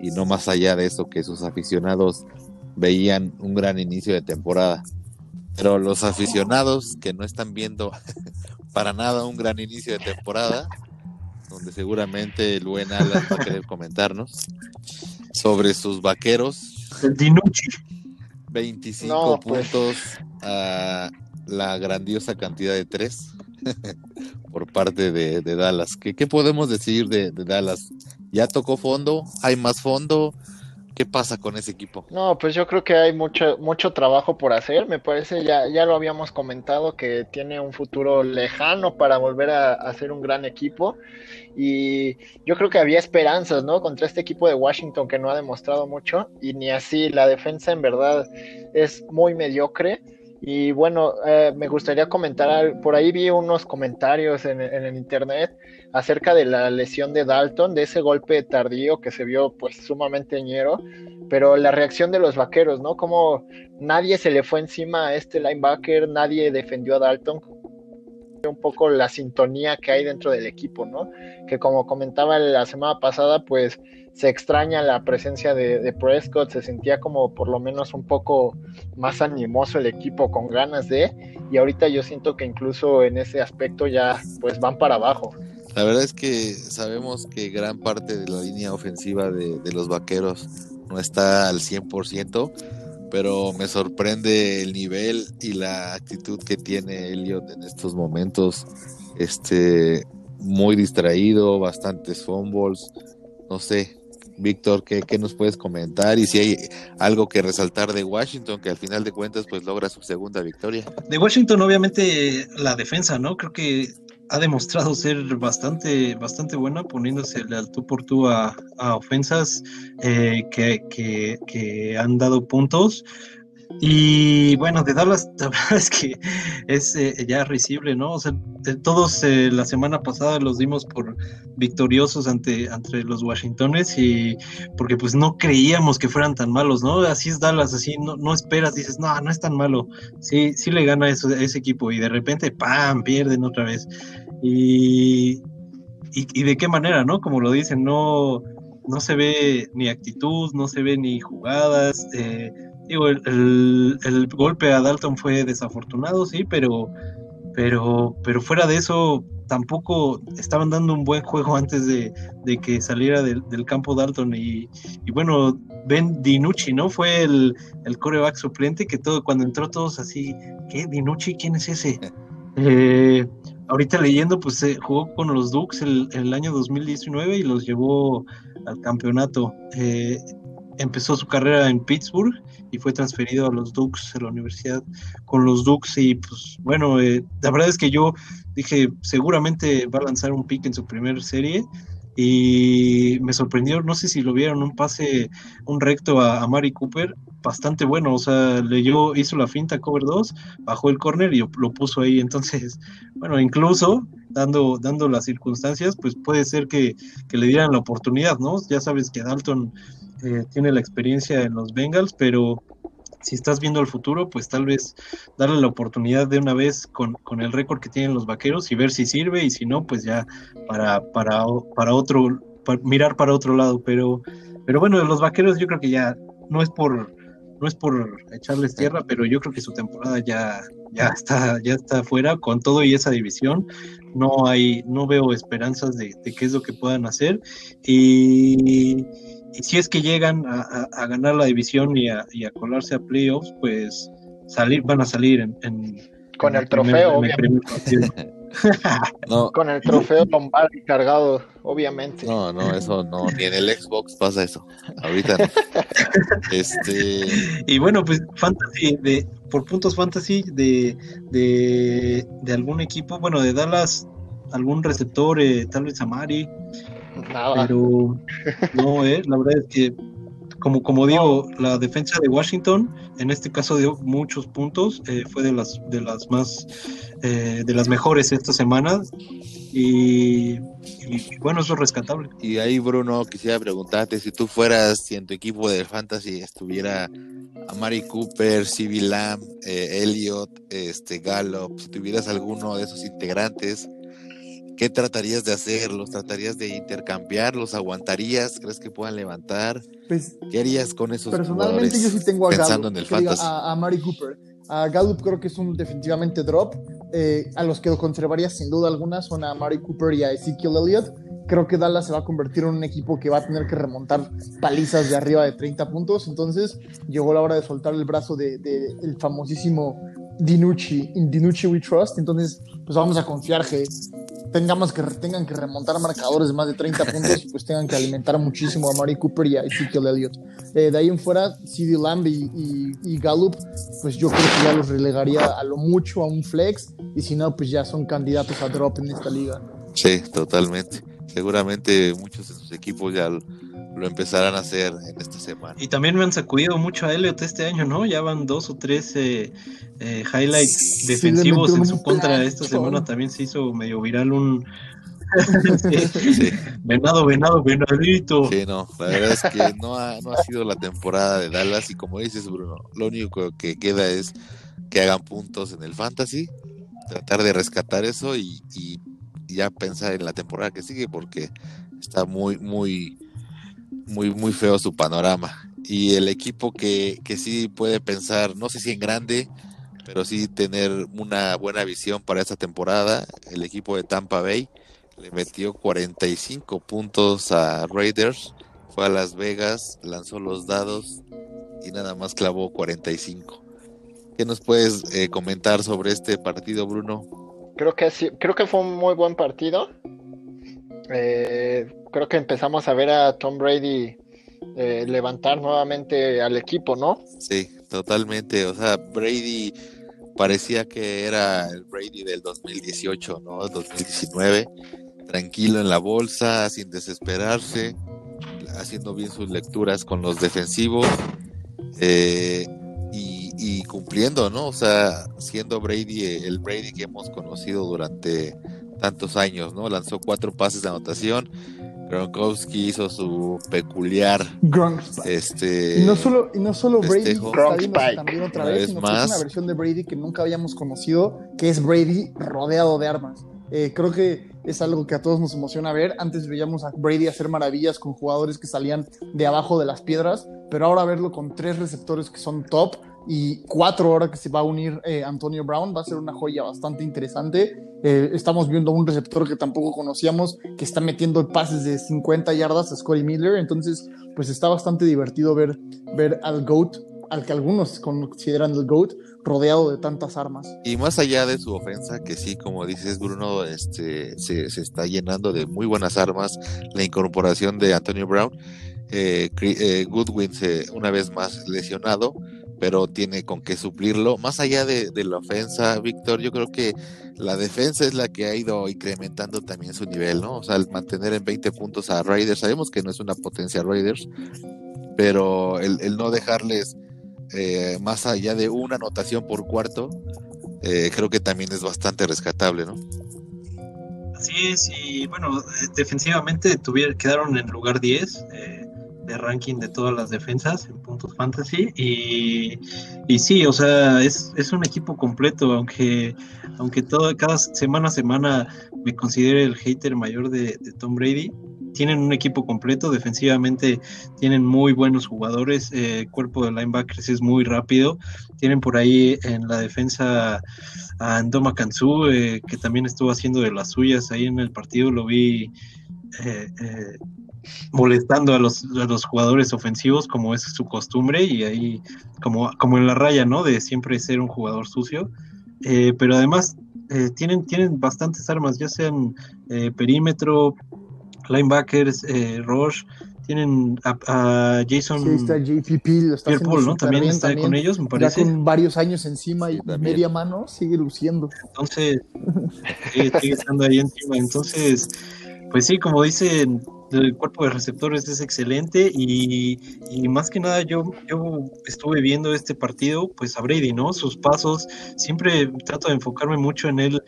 y no más allá de eso que sus aficionados veían un gran inicio de temporada. Pero los aficionados que no están viendo para nada un gran inicio de temporada, donde seguramente el buen Alan va a querer comentarnos sobre sus vaqueros. El Dinucci. 25 pues. puntos a la grandiosa cantidad de 3 por parte de, Dallas. ¿Qué, ¿Qué, podemos decir de, de Dallas? ¿Ya tocó fondo? ¿Hay más fondo? ¿Qué pasa con ese equipo? No, pues yo creo que hay mucho, mucho trabajo por hacer. Me parece, ya, ya lo habíamos comentado, que tiene un futuro lejano para volver a, a ser un gran equipo. Y yo creo que había esperanzas, ¿no? Contra este equipo de Washington que no ha demostrado mucho. Y ni así, la defensa en verdad es muy mediocre. Y bueno, eh, me gustaría comentar, por ahí vi unos comentarios en, en, el internet acerca de la lesión de Dalton, de ese golpe tardío que se vio pues sumamente ñero, pero la reacción de los vaqueros, ¿no? Como nadie se le fue encima a este linebacker, nadie defendió a Dalton, un poco la sintonía que hay dentro del equipo, ¿no? Que como comentaba la semana pasada, pues se extraña la presencia de, Prescott, se sentía como por lo menos un poco más animoso el equipo, con ganas de, y ahorita yo siento que incluso en ese aspecto ya pues van para abajo. La verdad es que sabemos que gran parte de la línea ofensiva de, los vaqueros no está al 100%, pero me sorprende el nivel y la actitud que tiene Elliot en estos momentos. Este, muy distraído, bastantes fumbles, no sé. Víctor, ¿qué, ¿qué, nos puedes comentar? Y si hay algo que resaltar de Washington, que al final de cuentas pues logra su segunda victoria. De Washington, obviamente, la defensa, ¿no? Creo que ha demostrado ser bastante, bastante buena, poniéndose al tú por tú a, ofensas eh, que, que, han dado puntos. Y bueno, de Dallas, la verdad es que es eh, ya risible, ¿no? O sea, todos eh, la semana pasada los dimos por victoriosos ante, ante los Washingtones y porque pues no creíamos que fueran tan malos, ¿no? Así es Dallas, así no, no esperas, dices, no, no es tan malo. Sí, sí le gana a ese equipo y de repente, ¡pam!, pierden otra vez. Y, y, de qué manera, ¿no? Como lo dicen, no, no se ve ni actitud, no se ve ni jugadas. Eh, digo, el, el, golpe a Dalton fue desafortunado, sí, pero, pero, pero fuera de eso, tampoco estaban dando un buen juego antes de, que saliera del, campo Dalton. Y, y, bueno, Ben Dinucci, ¿no? Fue el, el coreback suplente que todo, cuando entró todos así, ¿qué? Dinucci, ¿quién es ese? Eh, ahorita leyendo, pues se jugó con los Dukes el, el, año 2019 y los llevó al campeonato. Eh, empezó su carrera en Pittsburgh y fue transferido a los Dukes, a la universidad con los Dukes y pues bueno, eh, la verdad es que yo dije seguramente va a lanzar un pick en su primera serie y me sorprendió, no sé si lo vieron, un pase, un recto a, a Mari Cooper, bastante bueno, o sea, leyó, hizo la finta cover 2, bajó el corner y lo puso ahí, entonces, bueno, incluso dando, dando las circunstancias, pues puede ser que, que le dieran la oportunidad, ¿no? Ya sabes que Dalton eh, tiene la experiencia en los Bengals, pero si estás viendo el futuro, pues tal vez darle la oportunidad de una vez con, el récord que tienen los vaqueros y ver si sirve y si no, pues ya para, para, para otro, mirar para otro lado. Pero, pero bueno, los vaqueros yo creo que ya no es por no es por echarles tierra, pero yo creo que su temporada ya, ya está, ya está fuera con todo y esa división. No hay, no veo esperanzas de, de qué es lo que puedan hacer. Y, y si es que llegan a, ganar la división y a, colarse a playoffs, pues salir, van a salir en, con el trofeo, obviamente. Con el trofeo Lombardi cargado, obviamente. No, no, eso no, ni en el Xbox pasa eso. Ahorita no. este... Y bueno, pues fantasy, de, por puntos fantasy de, de, de algún equipo, bueno, de Dallas, algún receptor, eh, tal vez Amari, pero no, eh, la verdad es que, como, como digo, la defensa de Washington en este caso dio muchos puntos, eh, fue de las, de las más, eh, de las mejores esta semana. Y, bueno, eso es rescatable. Y ahí, Bruno, quisiera preguntarte si tú fueras, si en tu equipo de fantasy estuviera Amari Cooper, C.B. Lamb, eh, Elliot, este, Gallup, si tuvieras alguno de esos integrantes, ¿Qué tratarías de hacer? ¿Los tratarías de intercambiar? ¿Los aguantarías? ¿Crees que puedan levantar? Pues, ¿Qué harías con esos Personalmente yo sí tengo a pensando en el a, a, Mari Cooper. A Gallup creo que es un definitivamente drop. Eh, a los que conservaría sin duda alguna son a Mari Cooper y a Ezekiel Elliott. Creo que Dallas se va a convertir en un equipo que va a tener que remontar palizas de arriba de 30 puntos. Entonces llegó la hora de soltar el brazo del de, el famosísimo Dinucci, in Dinucci we trust. Entonces, pues vamos a confiar que tengamos que tengan que remontar marcadores de más de 30 puntos, pues tengan que alimentar muchísimo a Mari Cooper y a Ezekiel Elliott. Eh, de ahí en fuera, CD Lamb y, Gallup, pues yo creo que ya los relegaría a lo mucho a un flex, y si no, pues ya son candidatos a drop en esta liga. Sí, totalmente. Seguramente muchos de sus equipos ya lo empezarán a hacer en esta semana. Y también me han sacudido mucho a Elliot este año, ¿no? Ya van dos o tres eh, eh, highlights defensivos en su contra. Esta semana también se hizo medio viral un... Venado, venado, venadito. Sí, no, la verdad es que no ha, no ha sido la temporada de Dallas y como dices, Bruno, lo único que queda es que hagan puntos en el fantasy, tratar de rescatar eso y, y ya pensar en la temporada que sigue porque está muy, muy, muy, muy feo su panorama. Y el equipo que, que sí puede pensar, no sé si en grande, pero sí tener una buena visión para esta temporada, el equipo de Tampa Bay le metió 45 puntos a Raiders, fue a Las Vegas, lanzó los dados y nada más clavó 45. ¿Qué nos puedes eh, comentar sobre este partido, Bruno? Creo que sí, creo que fue un muy buen partido. Eh, creo que empezamos a ver a Tom Brady eh, levantar nuevamente al equipo, ¿no? Sí, totalmente. O sea, Brady parecía que era el Brady del 2018, ¿no? 2019. Tranquilo en la bolsa, sin desesperarse, haciendo bien sus lecturas con los defensivos eh, y, y, cumpliendo, ¿no? O sea, siendo Brady el Brady que hemos conocido durante tantos años, ¿no? Lanzó cuatro pases de anotación. Gronkowski hizo su peculiar este y no solo y no solo Brady también otra vez, sino que es una versión de Brady que nunca habíamos conocido, que es Brady rodeado de armas. Eh, creo que es algo que a todos nos emociona ver. Antes veíamos a Brady hacer maravillas con jugadores que salían de abajo de las piedras, pero ahora verlo con tres receptores que son top y cuatro ahora que se va a unir eh, Antonio Brown va a ser una joya bastante interesante. Eh, estamos viendo un receptor que tampoco conocíamos que está metiendo pases de 50 yardas a Scotty Miller, entonces pues está bastante divertido ver, ver al GOAT, al que algunos consideran el GOAT, rodeado de tantas armas. Y más allá de su ofensa, que sí, como dices Bruno, este, se, se está llenando de muy buenas armas, la incorporación de Antonio Brown, eh, eh, Goodwin se, una vez más lesionado, pero tiene con qué suplirlo. Más allá de, la ofensa, Víctor, yo creo que la defensa es la que ha ido incrementando también su nivel, ¿no? O sea, el mantener en 20 puntos a Raiders, sabemos que no es una potencia Raiders, pero el, no dejarles eh, más allá de una anotación por cuarto, eh, creo que también es bastante rescatable, ¿no? Así es, y bueno, defensivamente tuvieron, quedaron en lugar 10 eh, de ranking de todas las defensas en puntos fantasy, y, y sí, o sea, es, es, un equipo completo, aunque, aunque todo, cada semana a semana me considere el hater mayor de, de Tom Brady, tienen un equipo completo, defensivamente tienen muy buenos jugadores, eh, el cuerpo de linebackers es muy rápido, tienen por ahí en la defensa a Andoma Kansu, eh, que también estuvo haciendo de las suyas ahí en el partido, lo vi eh, eh, molestando a los, a los, jugadores ofensivos como es su costumbre y ahí como, como en la raya, ¿no? De siempre ser un jugador sucio, pero además tienen, tienen bastantes armas, ya sean perímetro, linebackers, eh, Roche, tienen a, a, Jason. Sí, está JPP, lo está Paul, ¿no? También está también, con ellos, me parece. Ya con varios años encima y sí, media mano, sigue luciendo. Entonces, sigue estando ahí encima. Entonces, pues sí, como dicen, el cuerpo de receptores es excelente y, más que nada yo, yo estuve viendo este partido, pues a Brady, ¿no? Sus pasos, siempre trato de enfocarme mucho en él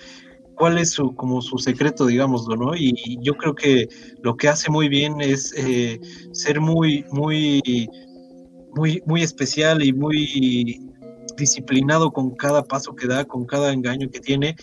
cuál es su, como su secreto, digámoslo, ¿no? Y, yo creo que lo que hace muy bien es eh, ser muy, muy, muy, muy especial y muy disciplinado con cada paso que da, con cada engaño que tiene,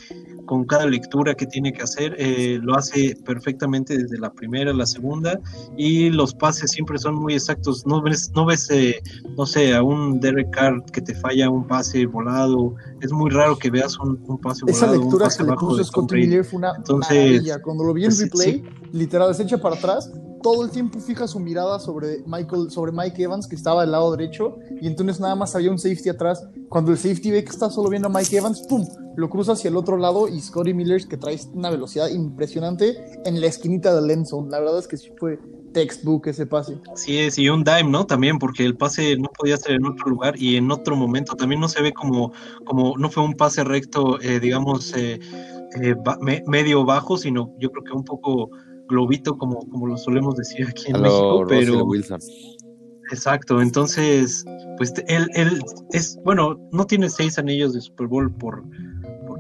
con cada lectura que tiene que hacer, eh, lo hace perfectamente desde la primera a la segunda y los pases siempre son muy exactos. No ves, no ves, eh, no sé, a un Derek Carr que te falla un pase volado. Es muy raro que veas un, un pase Esa volado. Lectura un pase que le puso Scott Miller fue una Entonces, maravilla. Cuando lo vi en pues, replay, sí. literal, se echa para atrás todo el tiempo fija su mirada sobre Michael, sobre Mike Evans, que estaba del lado derecho, y entonces nada más había un safety atrás. Cuando el safety ve que está solo viendo a Mike Evans, ¡pum! Lo cruza hacia el otro lado y Scotty Miller, que trae una velocidad impresionante, en la esquinita del end zone. La verdad es que sí fue textbook ese pase. Sí, es, y un dime, ¿no? También, porque el pase no podía ser en otro lugar y en otro momento. También no se ve como, como no fue un pase recto, eh, digamos, eh, eh, me, medio bajo, sino yo creo que un poco globito, como, como lo solemos decir aquí en México, pero... Russell Wilson. Exacto, entonces, pues él, él es, bueno, no tiene seis anillos de Super Bowl por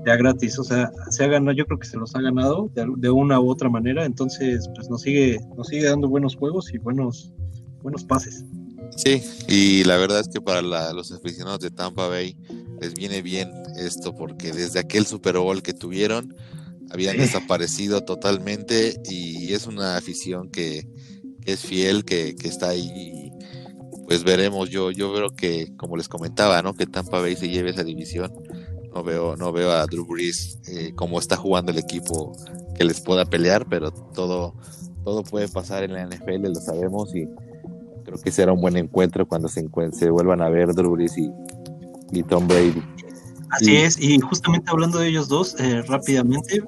ya gratis, o sea, se ha ganado, yo creo que se los ha ganado de, de, una u otra manera, entonces, pues nos sigue, nos sigue dando buenos juegos y buenos, buenos pases. Sí, y la verdad es que para la, los aficionados de Tampa Bay les viene bien esto, porque desde aquel Super Bowl que tuvieron, habían desaparecido totalmente y es una afición que, que es fiel, que, que, está ahí. Pues veremos, yo, yo veo que, como les comentaba, ¿no? Que Tampa Bay se lleve esa división. No veo, no veo a Drew Brees eh, como está jugando el equipo que les pueda pelear, pero todo, todo puede pasar en la NFL, lo sabemos, y, creo que será un buen encuentro cuando se, se vuelvan a ver Drew Brees y, y Tom Brady. Así es, y justamente hablando de ellos dos, eh, rápidamente,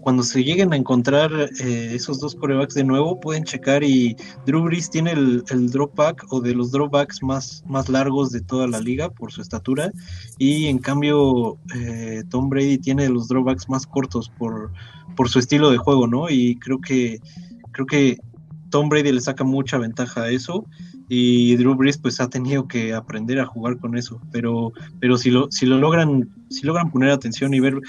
cuando se lleguen a encontrar eh, esos dos corebacks de nuevo, pueden checar y Drew Brees tiene el, el drop back o de los dropbacks más, más largos de toda la liga por su estatura, y en cambio eh, Tom Brady tiene los dropbacks más cortos por, por su estilo de juego, ¿no? Y creo que, creo que Tom Brady le saca mucha ventaja a eso y Drew Brees pues ha tenido que aprender a jugar con eso, pero, pero si lo, si lo logran, si logran poner atención y ver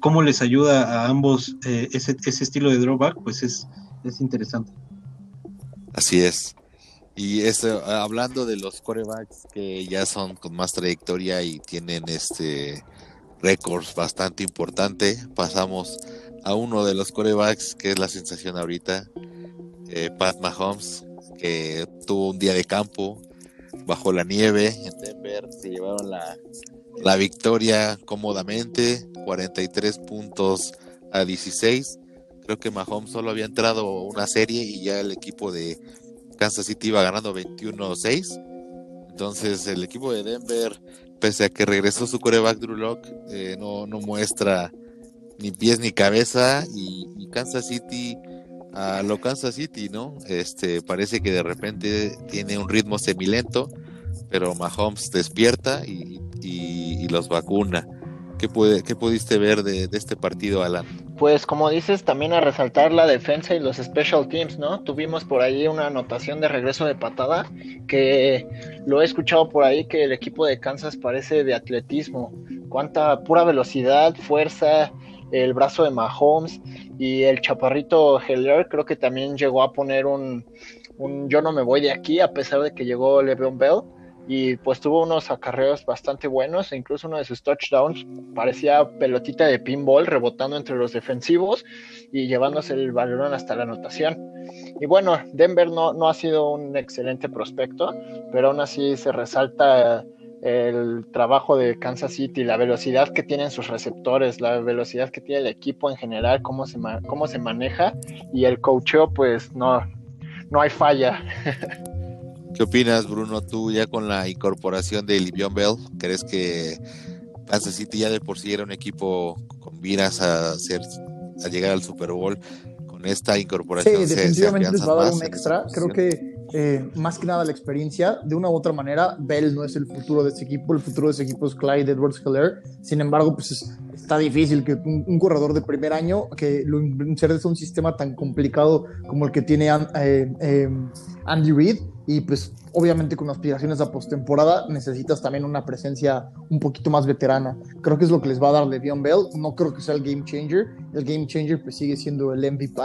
cómo les ayuda a ambos eh, ese, ese, estilo de drawback, pues es, es interesante. Así es. Y eso, hablando de los corebacks que ya son con más trayectoria y tienen este récords bastante importante, pasamos a uno de los corebacks que es la sensación ahorita, eh, Pat Mahomes, que tuvo un día de campo bajo la nieve en Denver, se llevaron la, la victoria cómodamente, 43 puntos a 16. Creo que Mahomes solo había entrado una serie y ya el equipo de Kansas City iba ganando 21-6. Entonces el equipo de Denver, pese a que regresó su coreback Drew Lock, eh, no, no muestra ni pies ni cabeza y, y Kansas City a lo Kansas City, ¿no? Este parece que de repente tiene un ritmo semilento, pero Mahomes despierta y, los vacuna. ¿Qué, puede, qué pudiste ver de, este partido, Alan? Pues como dices, también a resaltar la defensa y los special teams, ¿no? Tuvimos por ahí una anotación de regreso de patada que lo he escuchado por ahí que el equipo de Kansas parece de atletismo. Cuánta pura velocidad, fuerza, el brazo de Mahomes y el chaparrito Heller creo que también llegó a poner un, un yo no me voy de aquí a pesar de que llegó Le'Veon Bell y pues tuvo unos acarreos bastante buenos, e incluso uno de sus touchdowns parecía pelotita de pinball rebotando entre los defensivos y llevándose el balón hasta la anotación. Y bueno, Denver no, no ha sido un excelente prospecto, pero aún así se resalta el trabajo de Kansas City, la velocidad que tienen sus receptores, la velocidad que tiene el equipo en general, cómo se, cómo se maneja y el coacheo, pues no, no hay falla. ¿Qué opinas, Bruno? Tú ya con la incorporación de Livion Bell, ¿crees que Kansas City ya de por sí era un equipo con miras a, hacer, a llegar al Super Bowl? Con esta incorporación. Sí, definitivamente les va a dar un extra. Creo que eh, más que nada la experiencia. De una u otra manera, Bell no es el futuro de este equipo, el futuro de este equipo es Clyde Edwards Heller. Sin embargo, pues está difícil que un, corredor de primer año que lo insertes a un sistema tan complicado como el que tiene eh, eh, Andy Reid y pues obviamente con aspiraciones a postemporada necesitas también una presencia un poquito más veterana. Creo que es lo que les va a dar Le'Veon Bell. No creo que sea el game changer. El game changer pues sigue siendo el MVP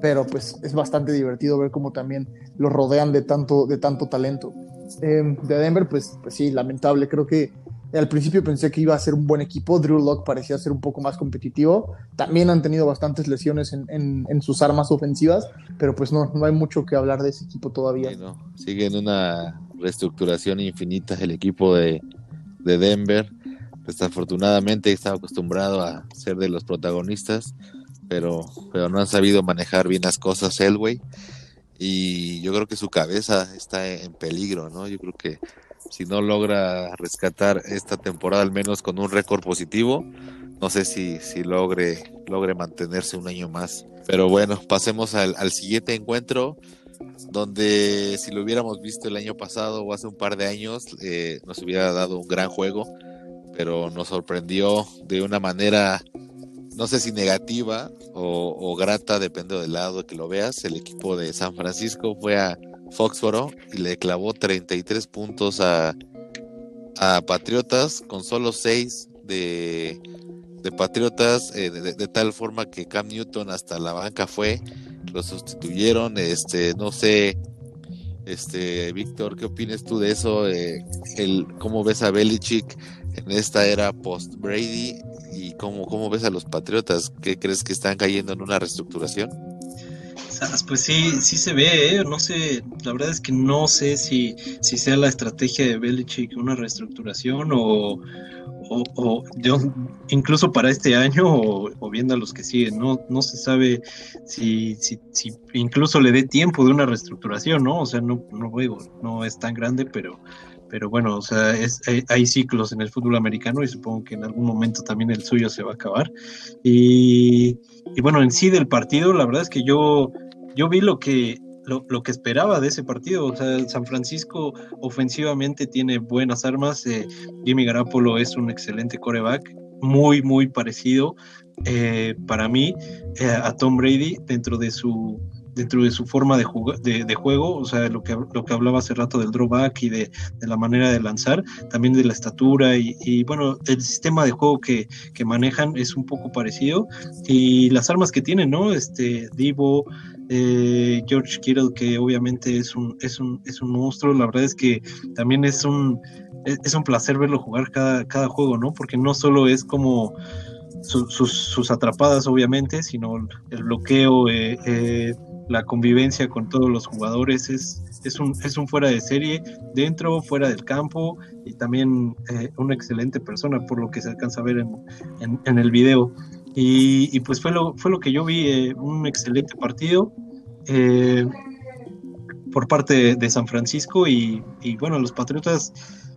pero pues es bastante divertido ver cómo también lo rodean de tanto, de tanto talento. Em, de Denver, pues, pues sí, lamentable. Creo que al principio pensé que iba a ser un buen equipo. Drew Locke parecía ser un poco más competitivo. También han tenido bastantes lesiones en, sus armas ofensivas, pero pues no, no hay mucho que hablar de ese equipo todavía. Sigue en una reestructuración infinita el equipo de, de Denver. Desafortunadamente estaba acostumbrado a ser de los protagonistas pero, pero no han sabido manejar bien las cosas Elway y yo creo que su cabeza está en peligro, ¿no? Yo creo que si no logra rescatar esta temporada al menos con un récord positivo, no sé si, si logre, logre mantenerse un año más. Pero bueno, pasemos al, siguiente encuentro, donde si lo hubiéramos visto el año pasado o hace un par de años, eh, nos hubiera dado un gran juego, pero nos sorprendió de una manera no sé si negativa o, grata, depende del lado que lo veas. El equipo de San Francisco fue a Foxboro y le clavó 33 puntos a, a Patriotas con solo 6 de, de Patriotas, eh, de, tal forma que Cam Newton hasta la banca fue, lo sustituyeron. Este, no sé, este, Víctor, ¿qué opinas tú de eso? Eh, el, ¿Cómo ves a Belichick en esta era post-Brady? ¿Y cómo, cómo ves a los Patriotas? ¿Qué crees que están cayendo en una reestructuración? Pues sí, sí se ve, ¿eh? no sé, la verdad es que no sé si, si sea la estrategia de Belichick una reestructuración o, o, incluso para este año o, viendo a los que siguen, no, no se sabe si, si, incluso le dé tiempo de una reestructuración, ¿no? O sea, no, no, no es tan grande, pero pero bueno, o sea, es, hay, ciclos en el fútbol americano y supongo que en algún momento también el suyo se va a acabar. Y, bueno, en sí del partido, la verdad es que yo, yo vi lo que, lo, que esperaba de ese partido. O sea, San Francisco ofensivamente tiene buenas armas. Eh, Jimmy Garapolo es un excelente coreback, muy, muy parecido eh, para mí eh, a Tom Brady dentro de su dentro de su forma de, de, juego, o sea, lo que, lo que hablaba hace rato del drawback y de, la manera de lanzar, también de la estatura y, bueno, el sistema de juego que, manejan es un poco parecido y las armas que tienen, ¿no? Este, Divo, eh, George Kittle, que obviamente es un, es, un, es un monstruo, la verdad es que también es un, es, un placer verlo jugar cada, cada juego, ¿no? Porque no solo es como... sus, sus, atrapadas, obviamente, sino el bloqueo, eh, eh, la convivencia con todos los jugadores es, es, un, es un fuera de serie, dentro, fuera del campo, y también eh, una excelente persona, por lo que se alcanza a ver en, en, el video. Y, pues fue lo, fue lo que yo vi, eh, un excelente partido. Eh, por parte de San Francisco y, y bueno, los Patriotas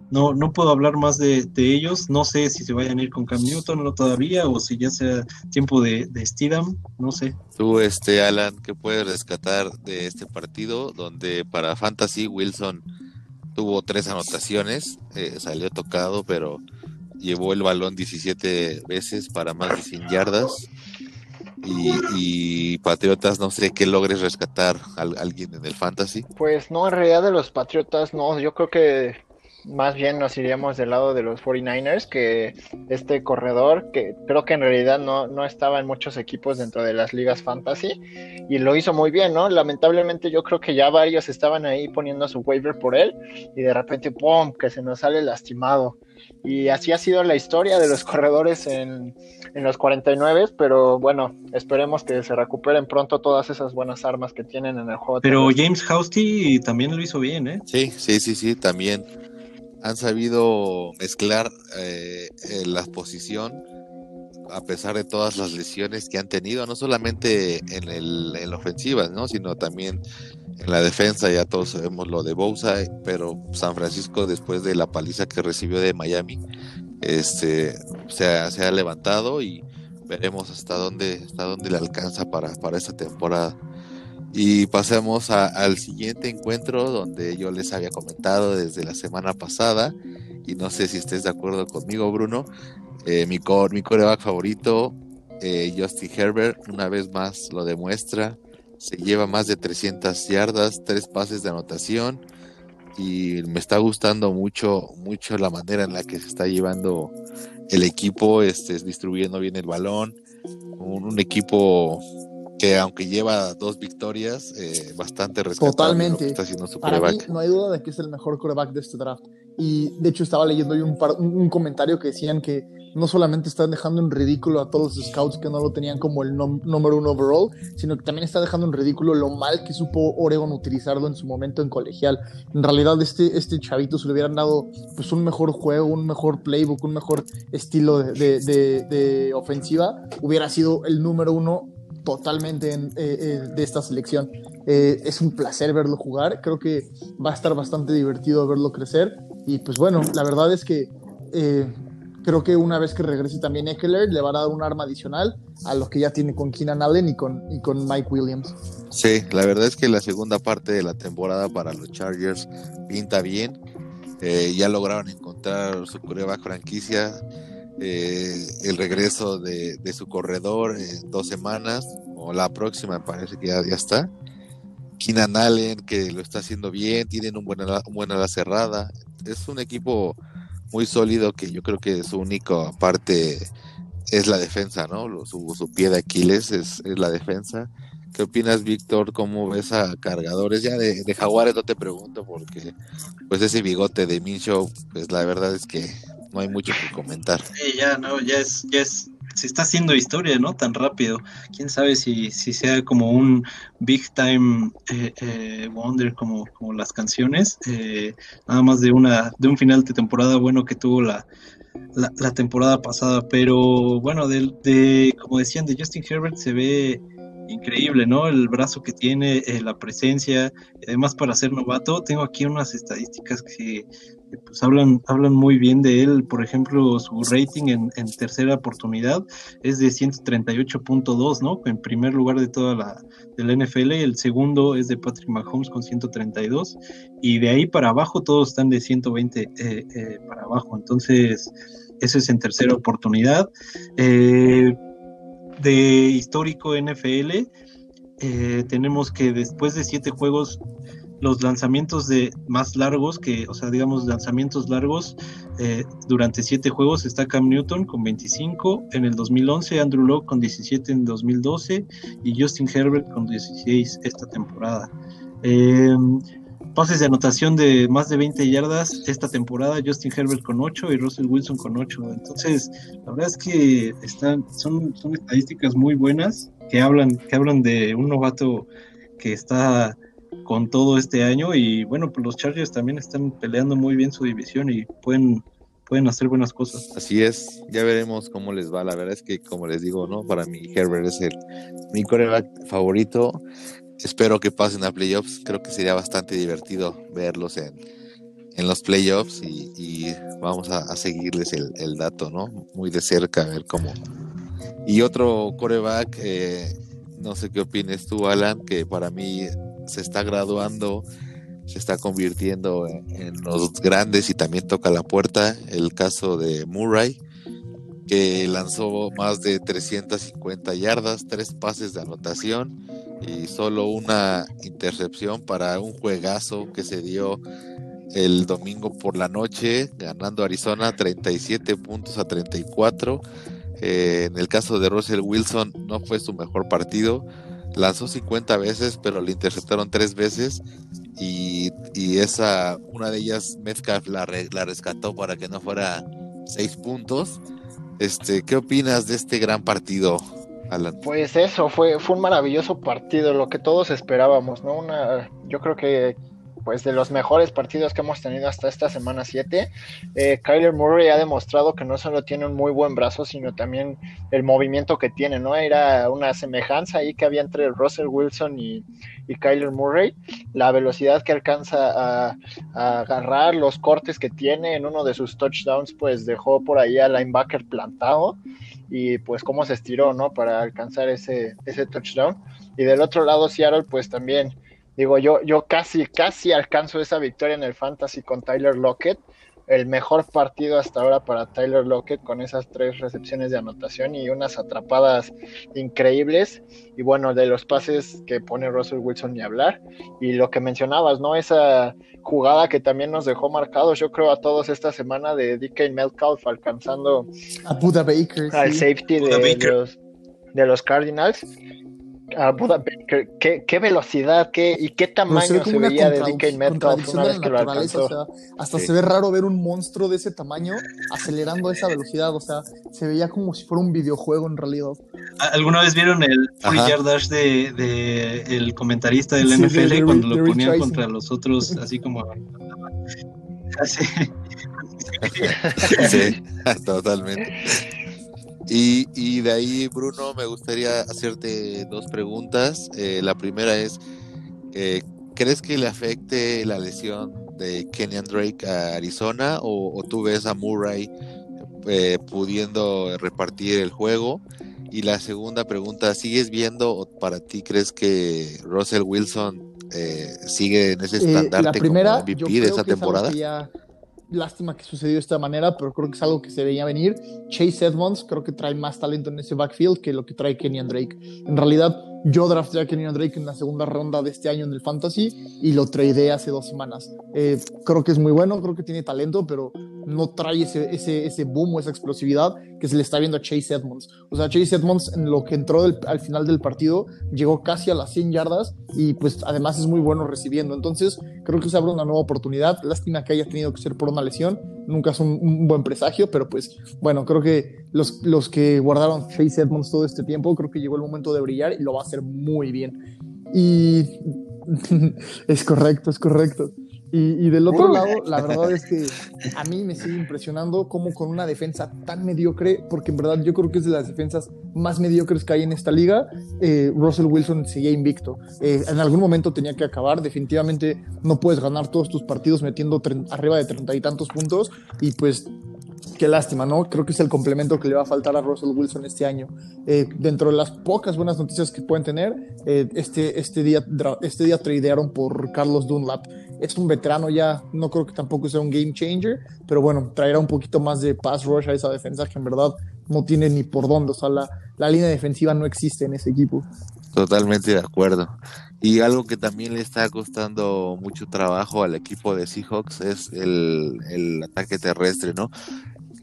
no, no puedo hablar más de, ellos. No sé si se vayan a ir con Cam Newton o todavía, o si ya sea tiempo de, de Steedham, no sé. Tú, este, Alan, ¿qué puedes rescatar de este partido? Donde para Fantasy Wilson tuvo tres anotaciones, eh, salió tocado, pero llevó el balón 17 veces para más de 100 yardas. Y, y, Patriotas, no sé qué logres rescatar a, alguien en el fantasy. Pues no, en realidad de los Patriotas, no, yo creo que más bien nos iríamos del lado de los 49ers, que este corredor, que creo que en realidad no, no estaba en muchos equipos dentro de las ligas fantasy, y lo hizo muy bien, ¿no? Lamentablemente yo creo que ya varios estaban ahí poniendo su waiver por él, y de repente, ¡pum!, que se nos sale lastimado. Y así ha sido la historia de los corredores en, en los 49, pero bueno, esperemos que se recuperen pronto todas esas buenas armas que tienen en el juego. Pero James Housty también lo hizo bien, ¿eh? Sí, sí, sí, sí, también han sabido mezclar eh, la posición a pesar de todas las lesiones que han tenido, no solamente en, el, en la ofensiva, ¿no? sino también en la defensa, ya todos sabemos lo de Bousa, pero San Francisco después de la paliza que recibió de Miami, este, se, ha, se ha levantado y veremos hasta dónde, hasta dónde le alcanza para, para esta temporada. Y pasemos al siguiente encuentro donde yo les había comentado desde la semana pasada, y no sé si estés de acuerdo conmigo, Bruno, eh, mi, mi coreback favorito, eh, Justin Herbert, una vez más lo demuestra, se lleva más de 300 yardas, tres pases de anotación, y me está gustando mucho, mucho la manera en la que se está llevando el equipo, este, distribuyendo bien el balón, un equipo que aunque lleva dos victorias, eh, bastante rescatable Totalmente. está haciendo su Para mí, no hay duda de que es el mejor coreback de este draft. Y de hecho estaba leyendo hoy un, un, comentario que decían que no solamente están dejando en ridículo a todos los scouts que no lo tenían como el número uno overall, sino que también está dejando en ridículo lo mal que supo Oregon utilizarlo en su momento en colegial. En realidad este, este chavito se le hubieran dado pues un mejor juego, un mejor playbook, un mejor estilo de, de, de ofensiva, hubiera sido el número uno totalmente eh, eh, de esta selección. Eh, es un placer verlo jugar, creo que va a estar bastante divertido verlo crecer y pues bueno, la verdad es que creo que una vez que regrese también Eckler le va a dar un arma adicional a lo que ya tiene con Keenan Allen y con, y con Mike Williams. Sí, la verdad es que la segunda parte de la temporada para los Chargers pinta bien. ya lograron encontrar su prueba franquicia eh, el regreso de, su corredor en dos semanas, o la próxima, parece que ya, ya está. Keenan Allen, que lo está haciendo bien, tienen un buena, buena ala cerrada. Es un equipo muy sólido que yo creo que su único parte es la defensa, ¿no? Su, su pie de Aquiles es, la defensa. ¿Qué opinas, Víctor? ¿Cómo ves a cargadores? Ya de, de, Jaguares no te pregunto porque pues ese bigote de Mincho, pues la verdad es que no hay mucho que comentar. Sí, ya no, ya es, ya es se está haciendo historia, ¿no? Tan rápido. Quién sabe si, si sea como un big time eh, eh, wonder como, como las canciones, eh, nada más de una de un final de temporada bueno que tuvo la, la, temporada pasada, pero bueno, de, de, como decían, de Justin Herbert se ve increíble, ¿no? El brazo que tiene, la presencia, además para ser novato, tengo aquí unas estadísticas que pues hablan, hablan muy bien de él. Por ejemplo, su rating en, tercera oportunidad es de 138.2, ¿no? En primer lugar de toda la del NFL. El segundo es de Patrick Mahomes con 132. Y de ahí para abajo todos están de 120 eh, eh, para abajo. Entonces, eso es en tercera oportunidad. Eh, de histórico NFL, tenemos que después de siete juegos los lanzamientos de más largos, que, o sea, digamos, lanzamientos largos eh, durante siete juegos está Cam Newton con 25 en el 2011, Andrew Locke con 17 en 2012 y Justin Herbert con 16 esta temporada. Em, pases de anotación de más de 20 yardas esta temporada, Justin Herbert con 8 y Russell Wilson con 8. Entonces, la verdad es que están, son, son estadísticas muy buenas que hablan, que hablan de un novato que está con todo este año y bueno, pues los Chargers también están peleando muy bien su división y pueden pueden hacer buenas cosas. Así es, ya veremos cómo les va. La verdad es que, como les digo, ¿no? Para mí, Herbert es el, mi coreback favorito. Espero que pasen a playoffs. Creo que sería bastante divertido verlos en, en los playoffs y, vamos a, seguirles el, el, dato, ¿no? Muy de cerca, a ver cómo. Y otro coreback, eh, no sé qué opines tú, Alan, que para mí se está graduando, se está convirtiendo en, los grandes y también toca la puerta. El caso de Murray, que lanzó más de 350 yardas, tres pases de anotación y solo una intercepción para un juegazo que se dio el domingo por la noche, ganando Arizona 37 puntos a 34. Eh, en el caso de Russell Wilson no fue su mejor partido, lanzó 50 veces, pero le interceptaron tres veces y, esa, una de ellas Metcalf la, la rescató para que no fuera seis puntos. Este, ¿qué opinas de este gran partido, Alan? Pues eso, fue, fue un maravilloso partido, lo que todos esperábamos, ¿no? Una, yo creo que pues de los mejores partidos que hemos tenido hasta esta semana 7. Eh, Kyler Murray ha demostrado que no solo tiene un muy buen brazo, sino también el movimiento que tiene, ¿no? Era una semejanza ahí que había entre Russell Wilson y, Kyler Murray, la velocidad que alcanza a, agarrar, los cortes que tiene en uno de sus touchdowns, pues dejó por ahí al linebacker plantado y pues cómo se estiró, ¿no? Para alcanzar ese, ese touchdown. Y del otro lado, Seattle, pues también Digo, yo, yo casi, casi alcanzo esa victoria en el Fantasy con Tyler Lockett. El mejor partido hasta ahora para Tyler Lockett con esas tres recepciones de anotación y unas atrapadas increíbles. Y bueno, de los pases que pone Russell Wilson ni hablar. Y lo que mencionabas, ¿no? Esa jugada que también nos dejó marcados, yo creo, a todos esta semana de DK Metcalf alcanzando a Buda Baker, al safety de, Los, de los Cardinals a Buda qué, qué, velocidad qué, y qué tamaño se, veía de DK Metcalf una vez que lo alcanzó. hasta se ve raro ver un monstruo de ese tamaño acelerando a esa velocidad, o sea, se veía como si fuera un videojuego en realidad. ¿Alguna vez vieron el free dash de, de, el comentarista del NFL cuando lo ponían contra los otros, así como así? sí, totalmente. Y, de ahí, Bruno, me gustaría hacerte dos preguntas. Eh, la primera es, eh, ¿crees que le afecte la lesión de Kenyan Drake a Arizona o, tú ves a Murray eh, pudiendo repartir el juego? Y la segunda pregunta, ¿sigues viendo o para ti crees que Russell Wilson sigue en ese estandarte como MVP de esa temporada? Lástima que sucedió de esta manera, pero creo que es algo que se veía venir. Chase Edmonds creo que trae más talento en ese backfield que lo que trae Kenyan Drake. En realidad, yo drafté a Kenyan Drake en la segunda ronda de este año en el Fantasy y lo tradeé hace dos semanas. Eh, creo que es muy bueno, creo que tiene talento, pero no trae ese, ese, ese boom o esa explosividad que se le está viendo a Chase Edmonds. O sea, Chase Edmonds en lo que entró al final del partido llegó casi a las 100 yardas y pues además es muy bueno recibiendo. Entonces creo que se abre una nueva oportunidad. Lástima que haya tenido que ser por una lesión. Nunca es un, buen presagio, pero pues bueno, creo que los, los que guardaron Chase Edmonds todo este tiempo, creo que llegó el momento de brillar y lo va a hacer muy bien. Y es correcto, es correcto. Y, del otro lado, la verdad es que a mí me sigue impresionando cómo con una defensa tan mediocre, porque en verdad yo creo que es de las defensas más mediocres que hay en esta liga, eh, Russell Wilson seguía invicto. Eh, en algún momento tenía que acabar, definitivamente no puedes ganar todos tus partidos metiendo arriba de treinta y tantos puntos. Y pues qué lástima, ¿no? Creo que es el complemento que le va a faltar a Russell Wilson este año. Eh, dentro de las pocas buenas noticias que pueden tener, eh, este, este, día, este día tradearon por Carlos Dunlap. Es un veterano ya, no creo que tampoco sea un game changer, pero bueno, traerá un poquito más de pass rush a esa defensa que en verdad no tiene ni por dónde. O sea, la, la línea defensiva no existe en ese equipo. Totalmente de acuerdo. Y algo que también le está costando mucho trabajo al equipo de Seahawks es el, el ataque terrestre, ¿no?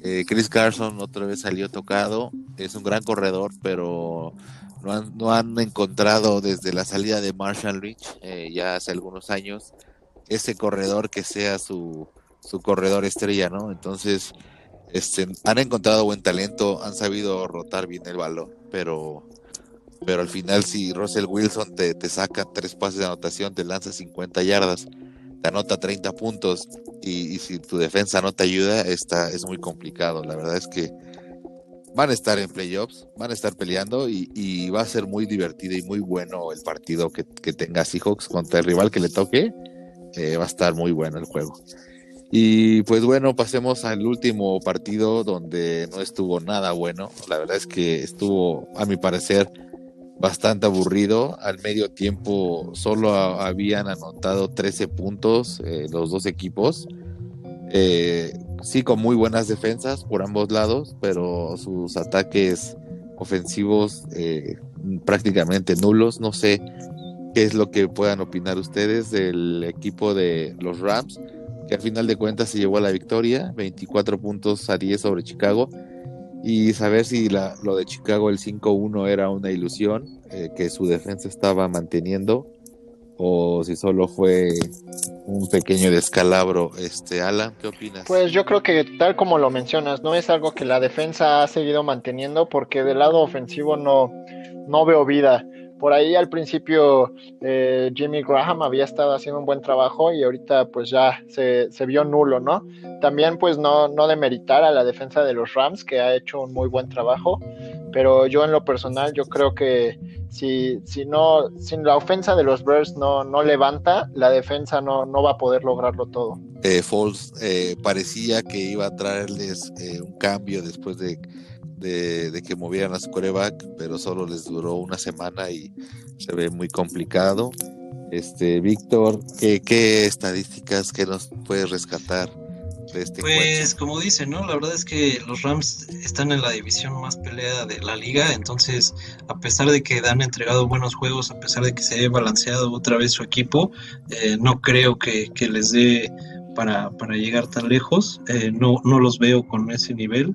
Eh, Chris Carson otra vez salió tocado, es un gran corredor, pero no han, encontrado desde la salida de Marshall Rich eh, ya hace algunos años ese corredor que sea su, su corredor estrella, ¿no? Entonces, este, han encontrado buen talento, han sabido rotar bien el balón, pero, pero al final si Russell Wilson te, te saca tres pases de anotación, te lanza 50 yardas, te anota 30 puntos y, si tu defensa no te ayuda, está, es muy complicado. La verdad es que van a estar en playoffs, van a estar peleando y, va a ser muy divertido y muy bueno el partido que, que tenga Seahawks contra el rival que le toque. Eh, va a estar muy bueno el juego. Y pues bueno, pasemos al último partido donde no estuvo nada bueno. La verdad es que estuvo, a mi parecer, bastante aburrido. Al medio tiempo solo habían anotado 13 puntos eh, los dos equipos. Eh, sí, con muy buenas defensas por ambos lados, pero sus ataques ofensivos eh, prácticamente nulos. No sé qué es lo que puedan opinar ustedes del equipo de los Rams, que al final de cuentas se llevó a la victoria, 24 puntos a 10 sobre Chicago y saber si la, lo de Chicago el 5-1 era una ilusión eh, que su defensa estaba manteniendo o si solo fue un pequeño descalabro. Este, Alan, ¿qué opinas? Pues yo creo que tal como lo mencionas, no es algo que la defensa ha seguido manteniendo porque del lado ofensivo no, no veo vida. Por ahí al principio eh, Jimmy Graham había estado haciendo un buen trabajo y ahorita pues ya se, vio nulo, ¿no? También pues no, no demeritar a la defensa de los Rams que ha hecho un muy buen trabajo, pero yo en lo personal yo creo que si, si no, si la ofensa de los Bears no, no levanta, la defensa no, no va a poder lograrlo todo. Eh, Foles eh, parecía que iba a traerles eh, un cambio después de de, que movieran a su coreback, pero solo les duró una semana y se ve muy complicado. Este, Víctor, ¿qué, estadísticas que nos puedes rescatar de este Pues como dicen, ¿no? La verdad es que los Rams están en la división más peleada de la liga, entonces a pesar de que han entregado buenos juegos, a pesar de que se haya balanceado otra vez su equipo, eh, no creo que, que les dé para, para llegar tan lejos. Eh, no, no los veo con ese nivel.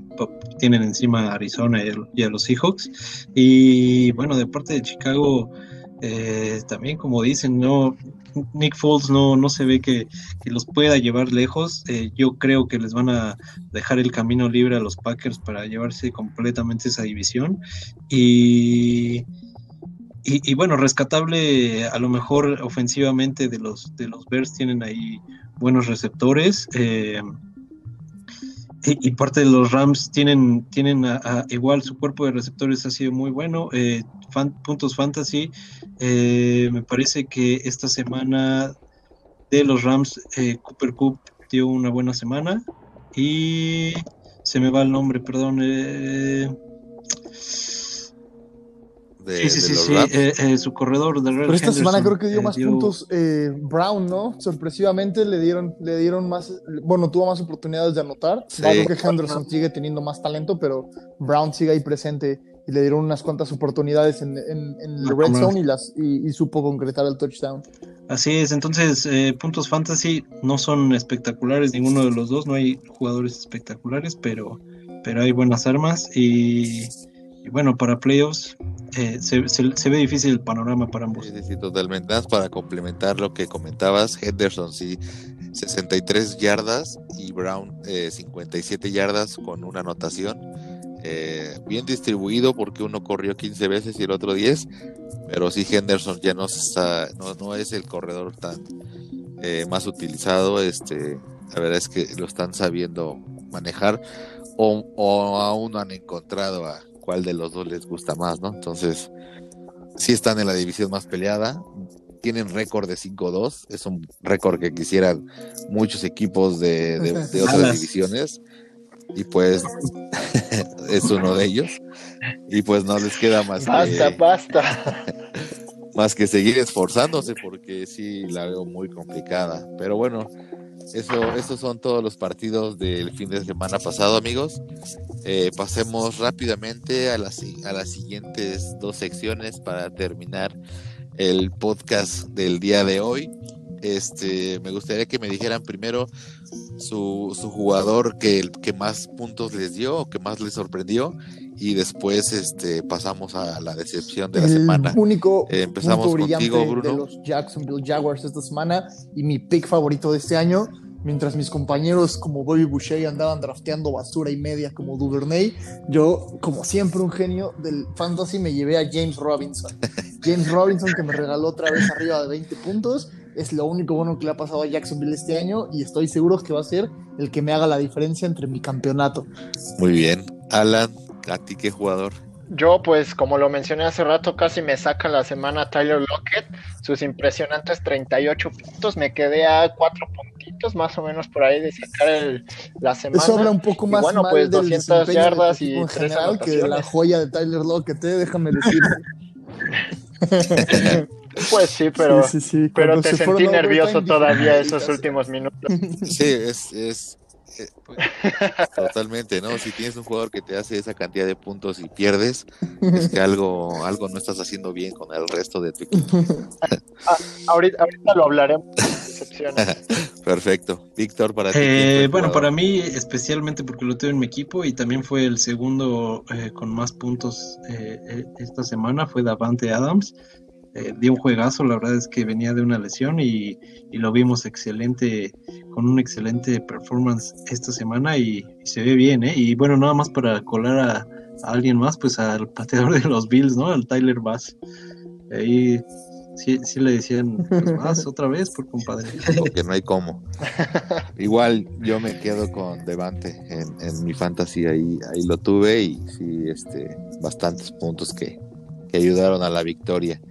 Tienen encima a Arizona y a, los Seahawks. Y bueno, de parte de Chicago, eh, también como dicen, no Nick Foles no, no se ve que, los pueda llevar lejos. Eh, yo creo que les van a dejar el camino libre a los Packers para llevarse completamente esa división. Y, y, y, bueno, rescatable a lo mejor ofensivamente de los, de los Bears tienen ahí buenos receptores. Eh, y, parte de los Rams tienen, tienen igual su cuerpo de receptores ha sido muy bueno. Eh, puntos fantasy. Eh, me parece que esta semana de los Rams, Cooper Cup dio una buena semana. Y se me va el nombre, perdón sí, sí, sí, eh, eh, su corredor de Pero esta semana creo que dio más puntos eh, Brown, ¿no? Sorpresivamente le dieron, le dieron más, bueno, tuvo más oportunidades de anotar. Creo que Henderson sigue teniendo más talento, pero Brown sigue ahí presente y le dieron unas cuantas oportunidades en, en, el red zone y, las, y, supo concretar el touchdown. Así es, entonces eh, puntos fantasy no son espectaculares ninguno de los dos, no hay jugadores espectaculares, pero, pero hay buenas armas y, bueno, para playoffs eh, se, ve difícil el panorama para ambos. Sí, sí, totalmente. Para complementar lo que comentabas, Henderson sí, 63 yardas y Brown 57 eh, yardas con una anotación. bien distribuido porque uno corrió 15 veces y el otro 10, pero sí Henderson ya no está, no, es el corredor tan eh, más utilizado, este, la verdad es que lo están sabiendo manejar o, aún no han encontrado a cuál de los dos les gusta más, ¿no? Entonces, sí están en la división más peleada, tienen récord de 5-2, es un récord que quisieran muchos equipos de, de otras divisiones y pues es uno de ellos y pues no les queda más basta, que basta. más que seguir esforzándose porque sí la veo muy complicada pero bueno eso esos son todos los partidos del fin de semana pasado amigos. Eh, pasemos rápidamente a las a las siguientes dos secciones para terminar el podcast del día de hoy. Este, me gustaría que me dijeran primero su, su jugador que, que más puntos les dio o que más les sorprendió y después este, pasamos a la decepción de la el semana. único eh, empezamos contigo, Bruno. de los Jacksonville Jaguars esta semana y mi pick favorito de este año. Mientras mis compañeros como Bobby Boucher andaban drafteando basura y media como Duvernay, yo, como siempre un genio del fantasy, me llevé a James Robinson. James Robinson que me regaló otra vez arriba de 20 puntos es lo único bueno que le ha pasado a Jacksonville este año y estoy seguro que va a ser el que me haga la diferencia entre mi campeonato. Muy bien. Alan, ¿a ti qué jugador? Yo, pues, como lo mencioné hace rato, casi me saca la semana Tyler Lockett, sus impresionantes 38 puntos, me quedé a cuatro puntitos más o menos por ahí de sacar el, la semana. Eso habla un poco más bueno, mal pues del 200 yardas y en tres general que la joya de Tyler Lockett, ¿eh? déjame decirte. Pues sí, pero, pero te sentí nervioso todavía esos últimos minutos. Sí, es, es eh, totalmente, ¿no? Si tienes un jugador que te hace esa cantidad de puntos y pierdes, es que algo, algo no estás haciendo bien con el resto de tu equipo. Ah, ahorita, lo hablaremos. Perfecto. Víctor, para ti. Eh, bueno, para mí, especialmente porque lo tengo en mi equipo y también fue el segundo eh, con más puntos esta semana, fue Davante Adams eh, dio un juegazo, la verdad es que venía de una lesión y, lo vimos excelente, con un excelente performance esta semana y, se ve bien, ¿eh? Y bueno, nada más para colar a, alguien más, pues al pateador de los Bills, ¿no? Al Tyler Bass. Ahí sí, sí le decían, pues otra vez, por compadre. Porque no hay cómo. Igual yo me quedo con Devante en, mi fantasy, ahí, ahí lo tuve y sí, este, bastantes puntos que, que ayudaron a la victoria.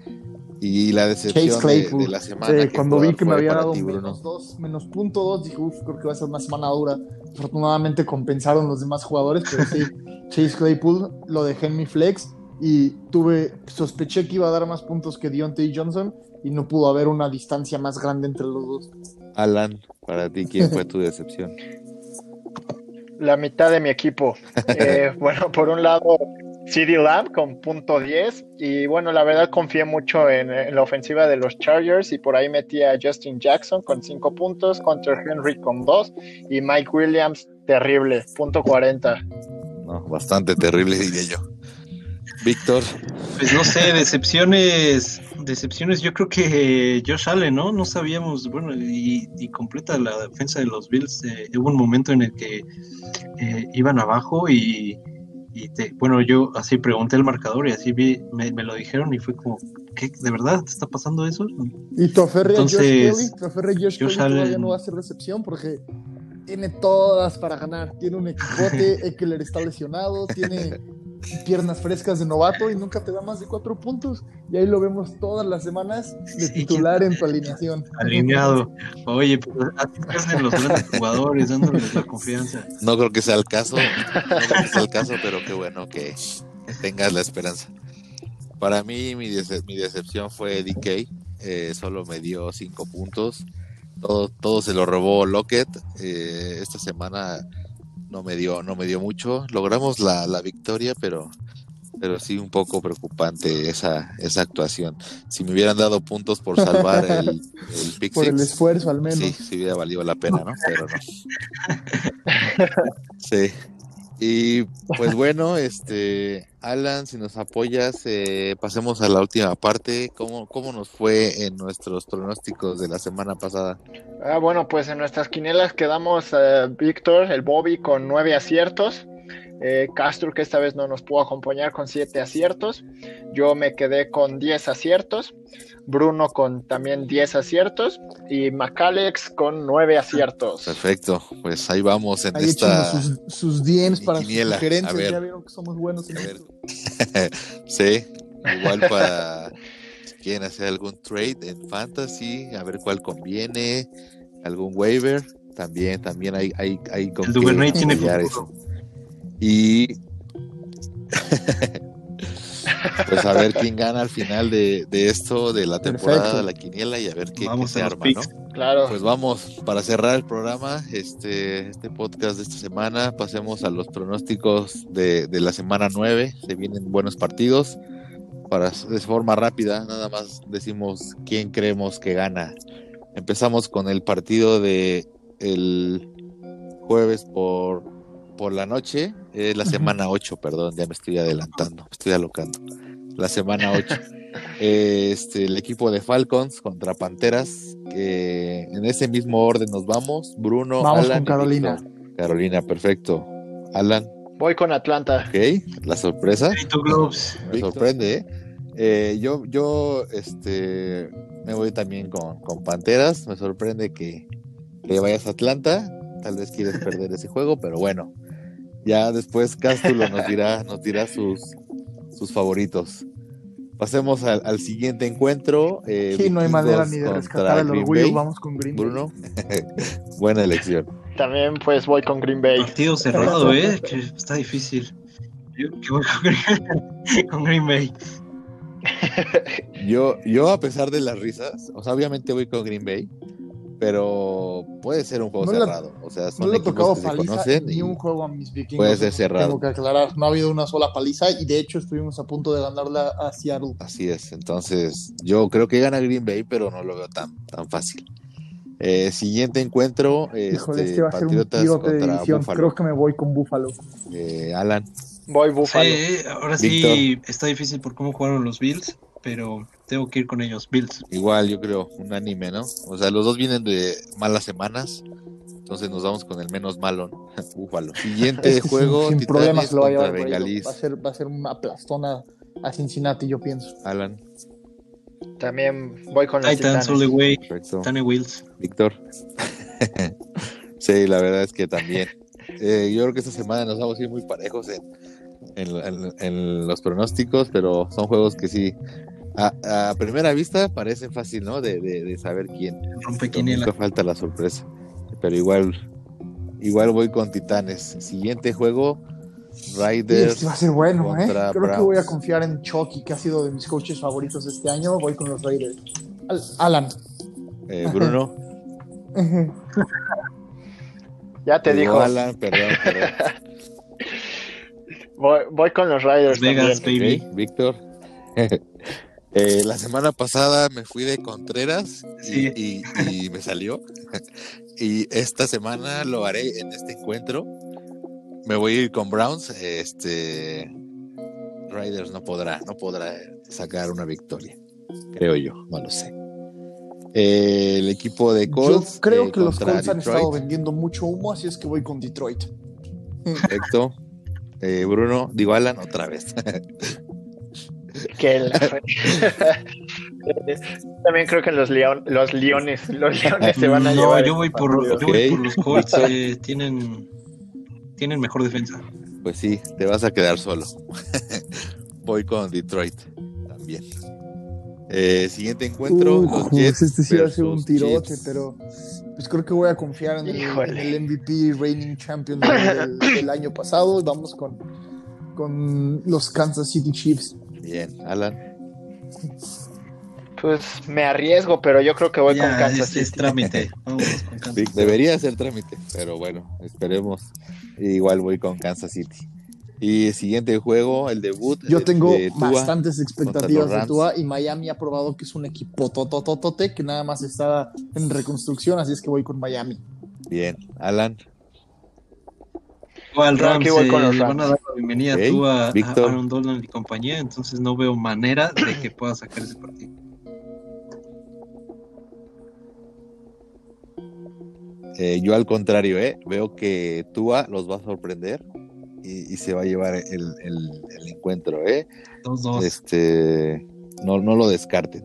Y la decepción de, la semana. cuando vi que me había dado menos, dos, menos punto dos, dije, uff, creo que va a ser una semana dura. Afortunadamente compensaron los demás jugadores, pero sí, Chase Claypool lo dejé en mi flex y tuve, sospeché que iba a dar más puntos que Deontay Johnson y no pudo haber una distancia más grande entre los dos. Alan, para ti, ¿quién fue tu decepción? La mitad de mi equipo. Eh, bueno, por un lado, CD Lamb con punto 10 y bueno, la verdad confié mucho en, la ofensiva de los Chargers y por ahí metí a Justin Jackson con 5 puntos, Hunter Henry con 2 y Mike Williams terrible, punto 40. No, bastante terrible diría yo. Víctor. Pues no sé, decepciones, decepciones yo creo que Josh Allen, ¿no? No sabíamos, bueno, y, completa la defensa de los Bills, eh, hubo un momento en el que eh, iban abajo y y bueno, yo así pregunté el marcador y así vi, me, lo dijeron y fue como, ¿qué? ¿De verdad te está pasando eso? Y aferre a Josh aferre a Josh, Kelly todavía no va a ser recepción porque tiene todas para ganar. Tiene un equipote, Eckler está lesionado, tiene piernas frescas de novato y nunca te da más de cuatro puntos. Y ahí lo vemos todas las semanas de titular en tu alineación. Alineado. Oye, pues así hacen los grandes jugadores, dándoles la confianza. No creo que sea el caso, no creo que sea el caso, pero qué bueno que tengas la esperanza. Para mí, mi, mi decepción fue DK. Eh, solo me dio cinco puntos. Todo, todo se lo robó Lockett. Eh, esta semana no me dio, no me dio mucho. Logramos la, victoria, pero pero sí un poco preocupante esa, esa actuación. Si me hubieran dado puntos por salvar el, el pick Por el esfuerzo, al menos. Sí, sí hubiera valido la pena, ¿no? Pero no. Sí. Y pues bueno, este, Alan, si nos apoyas, eh, pasemos a la última parte. ¿Cómo, ¿Cómo nos fue en nuestros pronósticos de la semana pasada? Ah, bueno, pues en nuestras quinielas quedamos eh, Víctor, el Bobby, con nueve aciertos. Eh, Castro, que esta vez no nos pudo acompañar, con siete aciertos. Yo me quedé con 10 aciertos. Bruno con también 10 aciertos. Y Macalex con nueve aciertos. Perfecto, pues ahí vamos en Ahí esta. sus, sus para sus sugerencias. Ya vieron que somos buenos en esto. sí, igual para quieren hacer algún trade en fantasy, a ver cuál conviene, algún waiver, también, también hay, hay, hay con El qué tiene futuro. eso. Y pues a ver quién gana al final de, de esto, de la temporada Perfecto. de la quiniela y a ver qué, se arma, ¿no? Claro. Pues vamos, para cerrar el programa, este, este podcast de esta semana, pasemos a los pronósticos de, de la semana 9. Se vienen buenos partidos. Para, de forma rápida, nada más decimos quién creemos que gana. Empezamos con el partido de el jueves por, por la noche, eh, la semana 8, perdón, ya me estoy adelantando, me estoy alocando. La semana 8. Eh, este, el equipo de Falcons contra Panteras. que en ese mismo orden nos vamos. Bruno, Vamos Alan con Carolina. Carolina, perfecto. Alan, Voy con Atlanta. ok. La sorpresa. Me sorprende, ¿eh? Eh, yo, yo, este, me voy también con, con Panteras. Me sorprende que, que vayas a Atlanta. Tal vez quieres perder ese juego, pero bueno. Ya después Cástulo nos dirá, nos dirá sus, sus favoritos. Pasemos al, al siguiente encuentro. eh, Sí, no hay manera ni de rescatar el Green orgullo. Bay. Vamos con Green Bay. Bruno, buena elección. También pues voy con Green Bay. Partido cerrado, ¿eh? Que está difícil. Yo que voy con Green, con Green Bay. Yo, yo a pesar de las risas, o sea, obviamente voy con Green Bay, pero puede ser un juego No cerrado. O sea, No le he tocado que se paliza conocen ni un juego a mis vikingos. puede ser cerrado. Tengo que aclarar, no ha habido una sola paliza y de hecho estuvimos a punto de ganarla a Seattle. así es. Entonces, yo creo que gana Green Bay, pero no lo veo tan, tan fácil. Eh, siguiente encuentro, Híjole, este, este va a ser un Patriotas tirote de contra división. Buffalo. Creo que me voy con Buffalo. Eh, Alan, Voy Sí, Buffalo. eh, ahora sí está difícil por cómo jugaron los Bills, pero tengo que ir con ellos. Bills. igual yo creo, un anime, ¿no? O sea, los dos vienen de malas semanas, entonces nos vamos con el menos malo. Búfalo. Siguiente sin- juego, sin, problemas lo va a llevar. Va a ser, va a ser una plastona a Cincinnati, yo pienso. Alan, También voy con los Titans. Tane Wills. Víctor. sí, la verdad es que también. Eh, yo creo que esta semana nos vamos a ir muy parejos en, en- en- en los pronósticos, pero son juegos que sí, a, a primera vista parecen fácil, ¿no? De, de- de saber quién. Rompe nunca falta la sorpresa. Pero igual, igual voy con Titanes. Siguiente juego, Sí, Raiders. este va a ser bueno, ¿eh? Creo que voy a confiar en Chucky, que ha sido de mis coaches favoritos este año. Voy con los Raiders. Al- Alan. Eh, Bruno. Ya te Digo dijo. Alan, perdón, perdón. Voy, voy con los Riders Las Vegas, también. baby. Víctor. Eh, la semana pasada me fui de Contreras y, Sí. y- y me salió. y esta semana lo haré en este encuentro. Me voy a ir con Browns. Este Riders no podrá, no podrá sacar una victoria. Creo yo, no lo sé. Eh, el equipo de Yo Colts. creo eh, que los Colts han Detroit. estado vendiendo mucho humo, así es que voy con Detroit. Perfecto. Eh, Bruno, digo Alan otra vez. Que la- También creo que los, leon- los leones, los leones se van a no, llevar. yo voy por, voy por los Colts. eh, tienen, tienen mejor defensa. Pues sí, te vas a quedar solo. Voy con Detroit también. Eh, siguiente encuentro, los Jets. este sí va a ser un tirote, pero pues creo que voy a confiar en el, Híjole. en el MVP reigning champion del, del año pasado. Vamos con, con los Kansas City Chiefs. Bien, Alan. Pues me arriesgo, pero yo creo que voy con Kansas es, es City. trámite. Con Kansas. Debería ser trámite, pero bueno, esperemos. Igual voy con Kansas City. Y el siguiente juego, el debut. Yo de- tengo de Tua. bastantes expectativas de. Tua y Miami ha probado que es un equipo totototote que nada más está en reconstrucción, así es que voy con Miami. Bien, Alan. Igual Yo Rams con los le van a dar la bienvenida Ok, tú a, a. Aaron Donald y compañía, entonces no veo manera de que pueda sacar ese partido. Eh, yo al contrario, ¿eh? veo que Tua los va a sorprender y, y se va a llevar el, el- el encuentro. ¿eh? 2-2. Este, no, no lo descarten.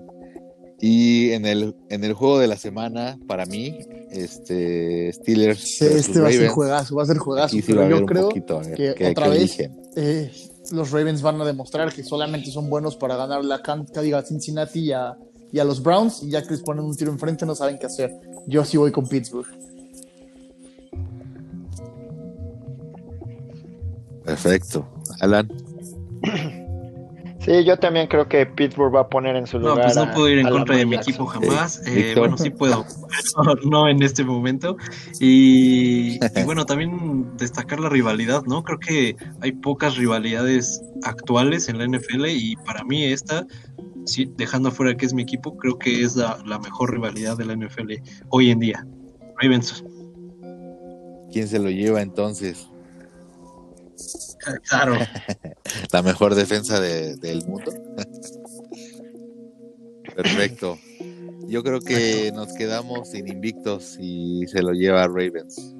Y en el, en el juego de la semana, para mí, este, Steelers. Sí, este va a ser juegazo, va a ser juegazo, sí pero yo creo poquito, ver, que qué- otra vez eh, los Ravens van a demostrar que solamente son buenos para ganar la diga, a Cincinnati y a, y a los Browns, y ya que les ponen un tiro enfrente no saben qué hacer. Yo sí voy con Pittsburgh. Perfecto. Alan, Sí, yo también creo que Pittsburgh va a poner en su No, lugar. pues no puedo ir en contra de mi equipo jamás. Eh, bueno, sí puedo, no en este momento. Y, y bueno, también destacar la rivalidad, ¿no? Creo que hay pocas rivalidades actuales en la NFL y para mí esta, sí, dejando afuera que es mi equipo, creo que es la, la mejor rivalidad de la NFL hoy en día. Ravens, ¿quién se lo lleva entonces? Claro. La mejor defensa de- del mundo. Perfecto. Yo creo que nos quedamos sin invictos y se lo lleva Ravens.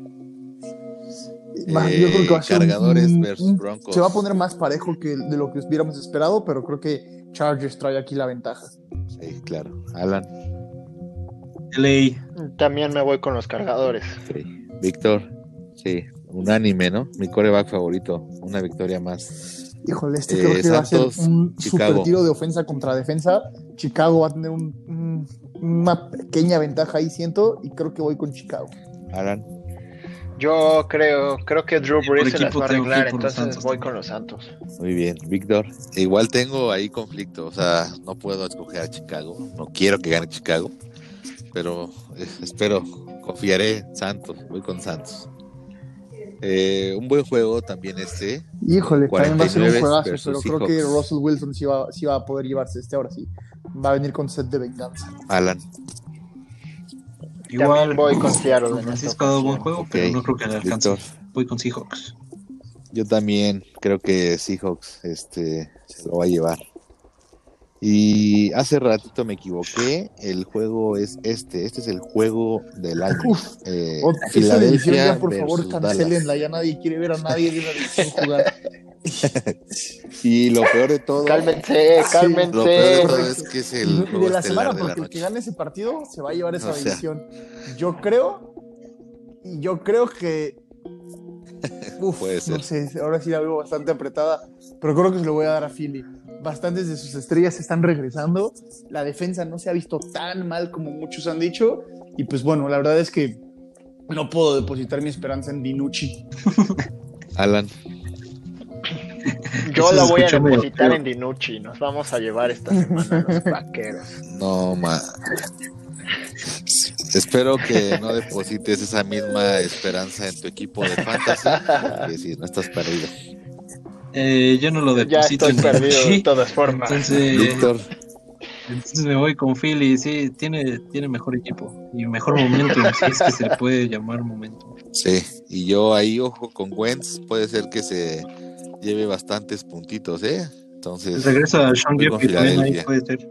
Ma- Eh, yo creo que va a ser un- Cargadores un- versus Broncos. Se va a poner más parejo que de lo que hubiéramos esperado, pero creo que Chargers trae aquí la ventaja. Sí, claro. Alan, LA, También me voy con los cargadores. sí. Víctor, sí. Unánime, ¿no? Mi coreback favorito. Una victoria más. Híjole, este Eh, creo que va a ser un Chicago. super tiro de ofensa contra defensa. Chicago va a tener un- un- una pequeña ventaja ahí, siento, y creo que voy con Chicago. Alan, Yo creo, creo que Drew Brees se las equipo va a arreglar, entonces Santos voy con los Santos. muy bien. Víctor, igual tengo ahí conflicto. O sea, no puedo escoger a Chicago. No quiero que gane Chicago. Pero eh, espero, confiaré en Santos. Voy con Santos. Eh, un buen juego también este. Híjole, también va a ser un 49 juegazo, pero creo que. Russell Wilson sí va, sí va a poder llevarse este ahora sí. Va a venir con set de venganza. Alan, igual. También voy con Seattle Francisco ha dado buen juego, pero Ok. no creo que le alcance. Víctor. Voy con Seahawks. Yo también creo que Seahawks este, se lo va a llevar. Y hace ratito me equivoqué. El juego es este. Este es el juego del año. Uf, Eh, esa división ya, por favor, cancelenla. Ya nadie quiere ver a nadie de esa división jugar. Y lo peor de todo, Cálmense, Sí, cálmense. lo peor de todo es que es el de juego la semana, de la porque el que gane ese partido se va a llevar esa O sea. división. Yo creo. Y yo creo que. Uf, Puede ser. no sé, ahora sí la veo bastante apretada, pero creo que se lo voy a dar a Philly. Bastantes de sus estrellas están regresando. La defensa no se ha visto tan mal como muchos han dicho. Y pues bueno, la verdad es que no puedo depositar mi esperanza en Dinucci. Alan, Yo la voy a depositar en Dinucci. Nos vamos a llevar esta semana los vaqueros. no ma. Espero que no deposites esa misma esperanza en tu equipo de fantasy, porque si no estás perdido. Eh, yo no lo Ya deposito estoy en perdido de todas formas. Entonces, Víctor, entonces me voy con Philly. Sí, tiene, tiene mejor equipo y mejor momento, si es que se le puede llamar momento. sí, y yo ahí, ojo, con Wentz, puede ser que se lleve bastantes puntitos, ¿eh? Entonces, regreso a Sean ahí Filadelfia. puede ser.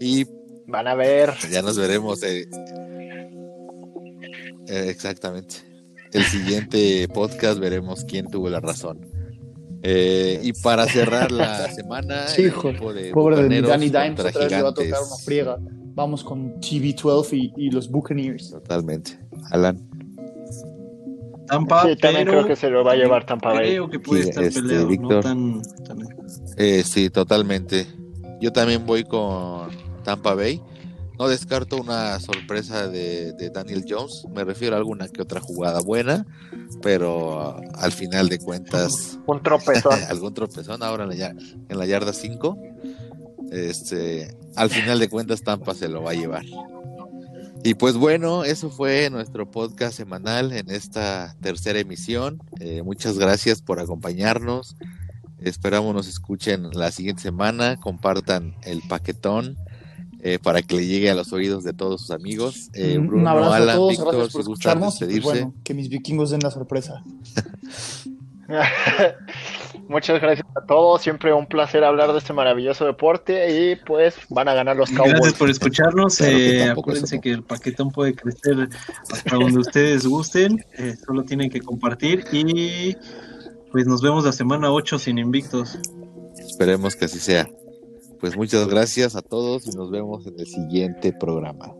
y Van a ver. ya nos veremos. eh. Eh, exactamente. El siguiente podcast veremos quién tuvo la razón. Eh, y para cerrar la semana, Sí, el hijo, de Pobre de Danny Dimes, otra vez le va a tocar una friega. Vamos con TV12 y, y los Buccaneers. Totalmente. Alan, Tampa, Sí, también pero creo que se lo va a llevar Tampa Bay. Creo que puede Sí, estar este, peleado, Víctor. no tan, tan- eh, sí, totalmente. Yo también voy con Tampa Bay. No descarto una sorpresa de, de Daniel Jones. Me refiero a alguna que otra jugada buena, pero al final de cuentas Un tropezón. algún tropezón ahora en la, en la yarda 5. Este, al final de cuentas Tampa se lo va a llevar. Y pues bueno, eso fue nuestro podcast semanal en esta tercera emisión. Eh, muchas gracias por acompañarnos. Esperamos nos escuchen la siguiente semana, compartan el paquetón eh, para que le llegue a los oídos de todos sus amigos. Eh, Un- Bruno, un abrazo Alan, a todos, Víctor, gracias por si escucharnos. y, pues, bueno, que mis vikingos den la sorpresa. Muchas gracias a todos, siempre un placer hablar de este maravilloso deporte y pues van a ganar los Cowboys. Gracias por escucharnos. Claro eh, acuérdense que el paquetón puede crecer hasta donde ustedes gusten. eh, solo tienen que compartir y pues nos vemos la semana 8 sin invictos. Esperemos que así sea. Pues muchas gracias a todos y nos vemos en el siguiente programa.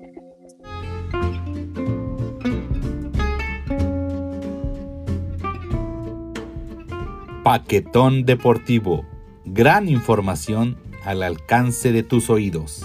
Paquetón Deportivo. Gran información al alcance de tus oídos.